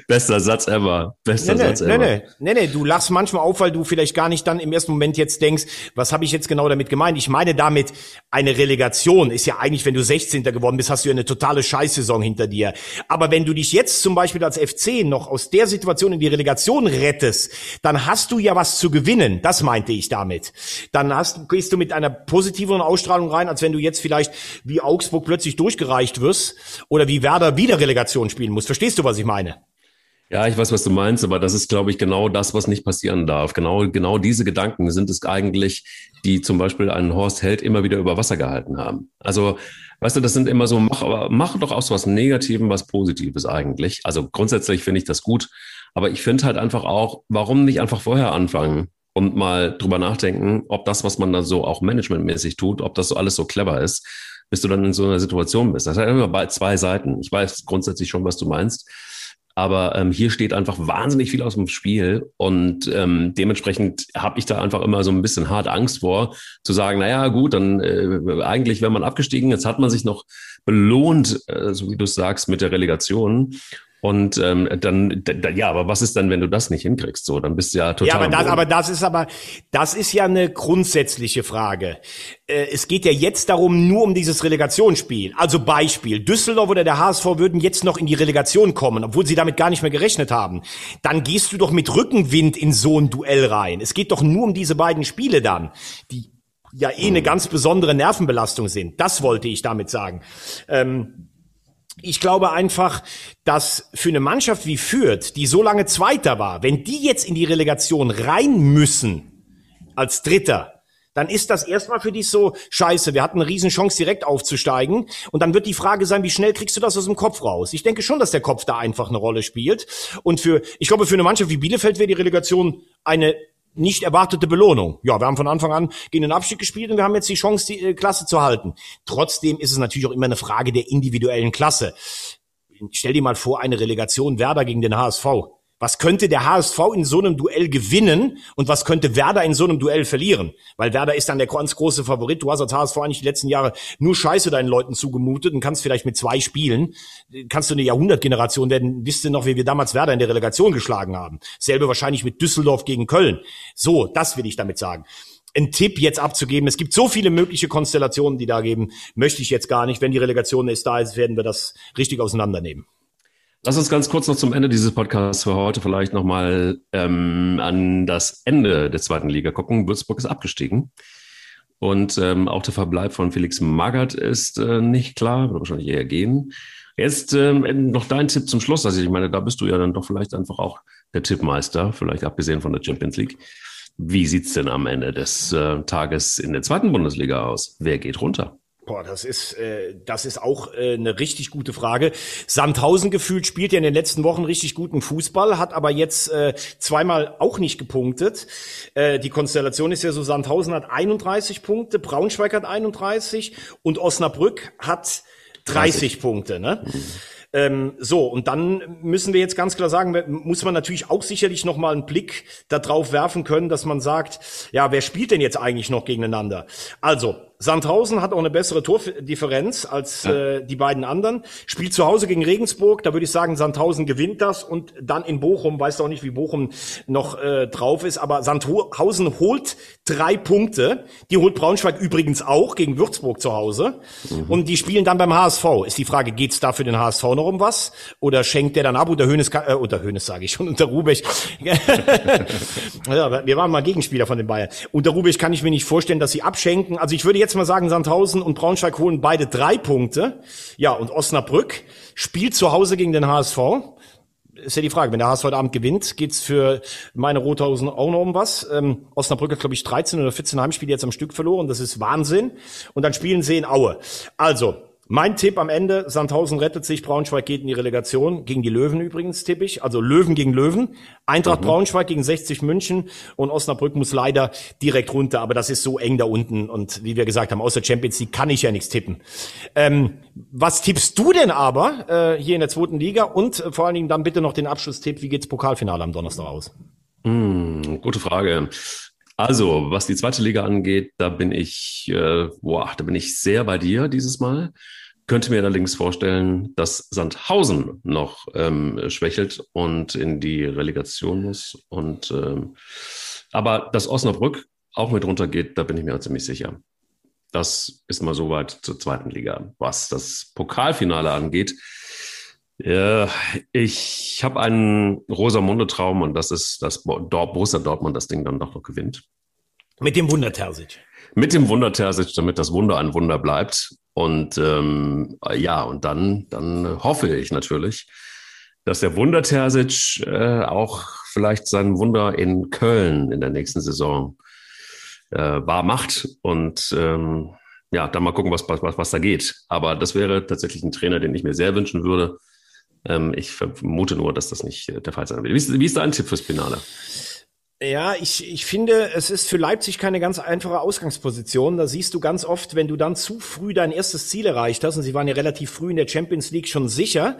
Bester Satz ever. Bester nee, nee, Satz ever. Nee, nee, nee, du lachst manchmal auf, weil du vielleicht gar nicht dann im ersten Moment jetzt denkst, was habe ich jetzt genau damit gemeint? Ich meine damit, eine Relegation ist ja eigentlich, wenn du 16. geworden bist, hast du ja eine totale Scheißsaison hinter dir. Aber wenn du dich jetzt zum Beispiel als FC noch aus der Situation in die Relegation rettest, dann hast du ja was zu gewinnen. Das meinte ich damit. Dann hast, gehst du mit einer positiveren Ausstrahlung rein, als wenn du jetzt vielleicht wie Augsburg plötzlich durchgereicht wirst oder wie Werder wieder Relegation spielen muss. Verstehst du, was ich meine? Ja, ich weiß, was du meinst, aber das ist, glaube ich, genau das, was nicht passieren darf. Genau, genau diese Gedanken sind es eigentlich, die zum Beispiel einen Horst Held immer wieder über Wasser gehalten haben. Also Weißt du, das sind immer so, mach, mach doch aus was Negativen was Positives eigentlich. Also grundsätzlich finde ich das gut. Aber ich finde halt einfach auch, warum nicht einfach vorher anfangen und mal drüber nachdenken, ob das, was man da so auch managementmäßig tut, ob das so alles so clever ist, bis du dann in so einer Situation bist. Das hat immer zwei Seiten. Ich weiß grundsätzlich schon, was du meinst. Aber ähm, hier steht einfach wahnsinnig viel aus dem Spiel und ähm, dementsprechend habe ich da einfach immer so ein bisschen hart Angst vor, zu sagen, naja gut, dann äh, eigentlich wäre man abgestiegen, jetzt hat man sich noch belohnt, äh, so wie du sagst, mit der Relegation. Und ähm, dann, ja, aber was ist dann, wenn du das nicht hinkriegst? So, dann bist du ja total. Ja, aber das, aber das ist aber, das ist ja eine grundsätzliche Frage. Äh, es geht ja jetzt darum, nur um dieses Relegationsspiel. Also Beispiel, Düsseldorf oder der HSV würden jetzt noch in die Relegation kommen, obwohl sie damit gar nicht mehr gerechnet haben. Dann gehst du doch mit Rückenwind in so ein Duell rein. Es geht doch nur um diese beiden Spiele dann, die ja eh eine ganz besondere Nervenbelastung sind. Das wollte ich damit sagen. Ähm, ich glaube einfach, dass für eine Mannschaft wie Fürth, die so lange Zweiter war, wenn die jetzt in die Relegation rein müssen, als Dritter, dann ist das erstmal für dich so scheiße. Wir hatten eine Riesenchance, direkt aufzusteigen. Und dann wird die Frage sein, wie schnell kriegst du das aus dem Kopf raus? Ich denke schon, dass der Kopf da einfach eine Rolle spielt. Und für, ich glaube, für eine Mannschaft wie Bielefeld wäre die Relegation eine nicht erwartete Belohnung. Ja, wir haben von Anfang an gegen den Abstieg gespielt und wir haben jetzt die Chance, die äh, Klasse zu halten. Trotzdem ist es natürlich auch immer eine Frage der individuellen Klasse. Stell dir mal vor, eine Relegation Werder gegen den HSV. Was könnte der HSV in so einem Duell gewinnen und was könnte Werder in so einem Duell verlieren? Weil Werder ist dann der ganz große Favorit. Du hast als HSV eigentlich die letzten Jahre nur Scheiße deinen Leuten zugemutet und kannst vielleicht mit zwei Spielen, kannst du eine Jahrhundertgeneration werden. Wisst ihr noch, wie wir damals Werder in der Relegation geschlagen haben? Selbe wahrscheinlich mit Düsseldorf gegen Köln. So, das will ich damit sagen einen Tipp jetzt abzugeben. Es gibt so viele mögliche Konstellationen, die da geben, möchte ich jetzt gar nicht. Wenn die Relegation ist da ist, werden wir das richtig auseinandernehmen. Lass uns ganz kurz noch zum Ende dieses Podcasts für heute vielleicht nochmal ähm, an das Ende der zweiten Liga gucken. Würzburg ist abgestiegen. Und ähm, auch der Verbleib von Felix Magath ist äh, nicht klar, wird wahrscheinlich eher gehen. Jetzt ähm, noch dein Tipp zum Schluss. Also ich meine, da bist du ja dann doch vielleicht einfach auch der Tippmeister, vielleicht abgesehen von der Champions League. Wie sieht's denn am Ende des äh, Tages in der zweiten Bundesliga aus? Wer geht runter? Boah, das ist, äh, das ist auch äh, eine richtig gute Frage. Sandhausen gefühlt spielt ja in den letzten Wochen richtig guten Fußball, hat aber jetzt äh, zweimal auch nicht gepunktet. Äh, die Konstellation ist ja so, Sandhausen hat 31 Punkte, Braunschweig hat 31 und Osnabrück hat 30, 30. Punkte. Ne? Mhm. Ähm, so, und dann müssen wir jetzt ganz klar sagen, muss man natürlich auch sicherlich nochmal einen Blick darauf werfen können, dass man sagt, ja, wer spielt denn jetzt eigentlich noch gegeneinander? Also, Sandhausen hat auch eine bessere Tordifferenz als ja. äh, die beiden anderen. Spielt zu Hause gegen Regensburg, da würde ich sagen, Sandhausen gewinnt das und dann in Bochum, weiß auch nicht, wie Bochum noch äh, drauf ist, aber Sandhausen holt drei Punkte. Die holt Braunschweig übrigens auch gegen Würzburg zu Hause. Mhm. Und die spielen dann beim HSV. Ist die Frage, geht's da für den HSV noch um was? Oder schenkt der dann ab? Oder Hönes, äh, unter Hönes sage ich schon, unter Rubech. *laughs* ja, wir waren mal Gegenspieler von den Bayern. Unter Rubech kann ich mir nicht vorstellen, dass sie abschenken. Also ich würde jetzt jetzt mal sagen, Sandhausen und Braunschweig holen beide drei Punkte. Ja, und Osnabrück spielt zu Hause gegen den HSV. Ist ja die Frage, wenn der HSV heute Abend gewinnt, geht's für meine Rothausen auch noch um was. Ähm, Osnabrück hat, glaube ich, 13 oder 14 Heimspiele jetzt am Stück verloren. Das ist Wahnsinn. Und dann spielen sie in Aue. Also, mein Tipp am Ende, Sandhausen rettet sich, Braunschweig geht in die Relegation. Gegen die Löwen übrigens tippe ich. Also Löwen gegen Löwen. Eintracht mhm. Braunschweig gegen 60 München und Osnabrück muss leider direkt runter. Aber das ist so eng da unten. Und wie wir gesagt haben, aus der Champions League kann ich ja nichts tippen. Ähm, was tippst du denn aber äh, hier in der zweiten Liga? Und äh, vor allen Dingen dann bitte noch den Abschlusstipp. Wie geht's Pokalfinale am Donnerstag aus? Mm, gute Frage. Also, was die zweite Liga angeht, da bin ich, äh, boah, da bin ich sehr bei dir dieses Mal. Könnte mir allerdings vorstellen, dass Sandhausen noch ähm, schwächelt und in die Relegation muss. Und ähm, aber dass Osnabrück auch mit runtergeht, da bin ich mir ziemlich sicher. Das ist mal soweit zur zweiten Liga. Was das Pokalfinale angeht, ja, ich habe einen Rosamunde-Traum und das ist, dass Borussia Dortmund das Ding dann doch noch gewinnt. Mit dem Wunder Terzic. Mit dem Wunder Terzic, damit das Wunder ein Wunder bleibt. Und ähm, ja, und dann, dann hoffe ich natürlich, dass der Wunder Terzic äh, auch vielleicht sein Wunder in Köln in der nächsten Saison äh, wahr macht. Und ähm, ja, dann mal gucken, was, was, was da geht. Aber das wäre tatsächlich ein Trainer, den ich mir sehr wünschen würde. Ähm, ich vermute nur, dass das nicht der Fall sein wird. Wie ist, wie ist dein Tipp fürs Finale? Ja, ich, ich finde, es ist für Leipzig keine ganz einfache Ausgangsposition. Da siehst du ganz oft, wenn du dann zu früh dein erstes Ziel erreicht hast, und sie waren ja relativ früh in der Champions League schon sicher,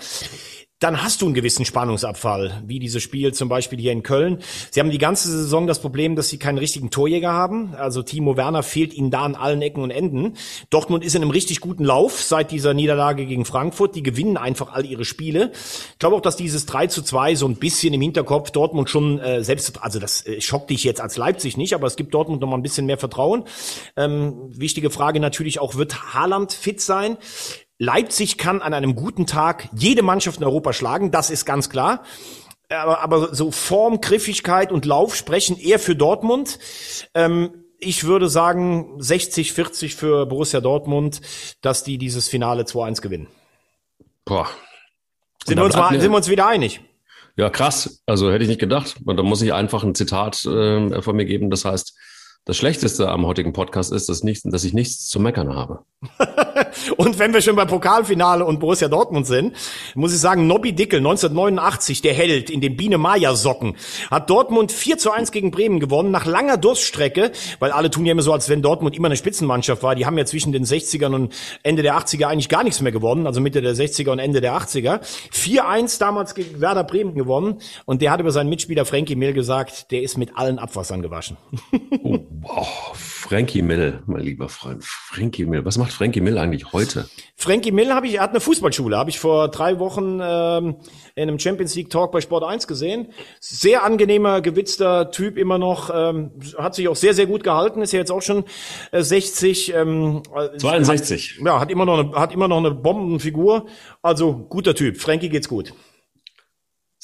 dann hast du einen gewissen Spannungsabfall, wie dieses Spiel zum Beispiel hier in Köln. Sie haben die ganze Saison das Problem, dass sie keinen richtigen Torjäger haben. Also Timo Werner fehlt ihnen da an allen Ecken und Enden. Dortmund ist in einem richtig guten Lauf seit dieser Niederlage gegen Frankfurt. Die gewinnen einfach all ihre Spiele. Ich glaube auch, dass dieses 3 zu 2 so ein bisschen im Hinterkopf Dortmund schon äh, selbst, also das äh, schockt dich jetzt als Leipzig nicht, aber es gibt Dortmund noch mal ein bisschen mehr Vertrauen. Ähm, wichtige Frage natürlich auch, wird Haaland fit sein? Leipzig kann an einem guten Tag jede Mannschaft in Europa schlagen, das ist ganz klar. Aber, aber so Form, Griffigkeit und Lauf sprechen eher für Dortmund. Ähm, ich würde sagen 60, 40 für Borussia Dortmund, dass die dieses Finale 2-1 gewinnen. Boah. Sind wir, uns mal, sind wir uns wieder einig? Ja, krass. Also hätte ich nicht gedacht. Und da muss ich einfach ein Zitat äh, von mir geben. Das heißt, das Schlechteste am heutigen Podcast ist, dass, nicht, dass ich nichts zu meckern habe. *laughs* und wenn wir schon beim Pokalfinale und Borussia Dortmund sind, muss ich sagen, Nobby Dickel, 1989, der Held in den Biene Maya Socken, hat Dortmund 4 zu 1 gegen Bremen gewonnen, nach langer Durststrecke, weil alle tun ja immer so, als wenn Dortmund immer eine Spitzenmannschaft war. Die haben ja zwischen den 60ern und Ende der 80er eigentlich gar nichts mehr gewonnen, also Mitte der 60er und Ende der 80er. 4-1 damals gegen Werder Bremen gewonnen und der hat über seinen Mitspieler Frankie Mill gesagt, der ist mit allen Abwassern gewaschen. oh. Oh, Frankie Mill, mein lieber Freund. Frankie Mill. Was macht Frankie Mill eigentlich heute? Frankie Mill habe ich, er hat eine Fußballschule, habe ich vor drei Wochen ähm, in einem Champions League Talk bei Sport 1 gesehen. Sehr angenehmer, gewitzter Typ immer noch, ähm, hat sich auch sehr, sehr gut gehalten, ist ja jetzt auch schon äh, 60. Ähm, 62. Hat, ja, hat immer noch eine, hat immer noch eine Bombenfigur. Also guter Typ. Frankie geht's gut.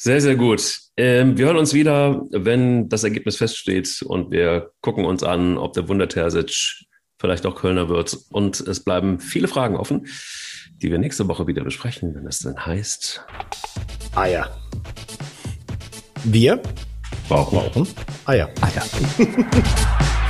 Sehr, sehr gut. Ähm, wir hören uns wieder, wenn das Ergebnis feststeht und wir gucken uns an, ob der Wunder Terzic vielleicht auch Kölner wird. Und es bleiben viele Fragen offen, die wir nächste Woche wieder besprechen, wenn es dann heißt. Eier. Wir Brauchen. brauchen Eier. Eier. *laughs*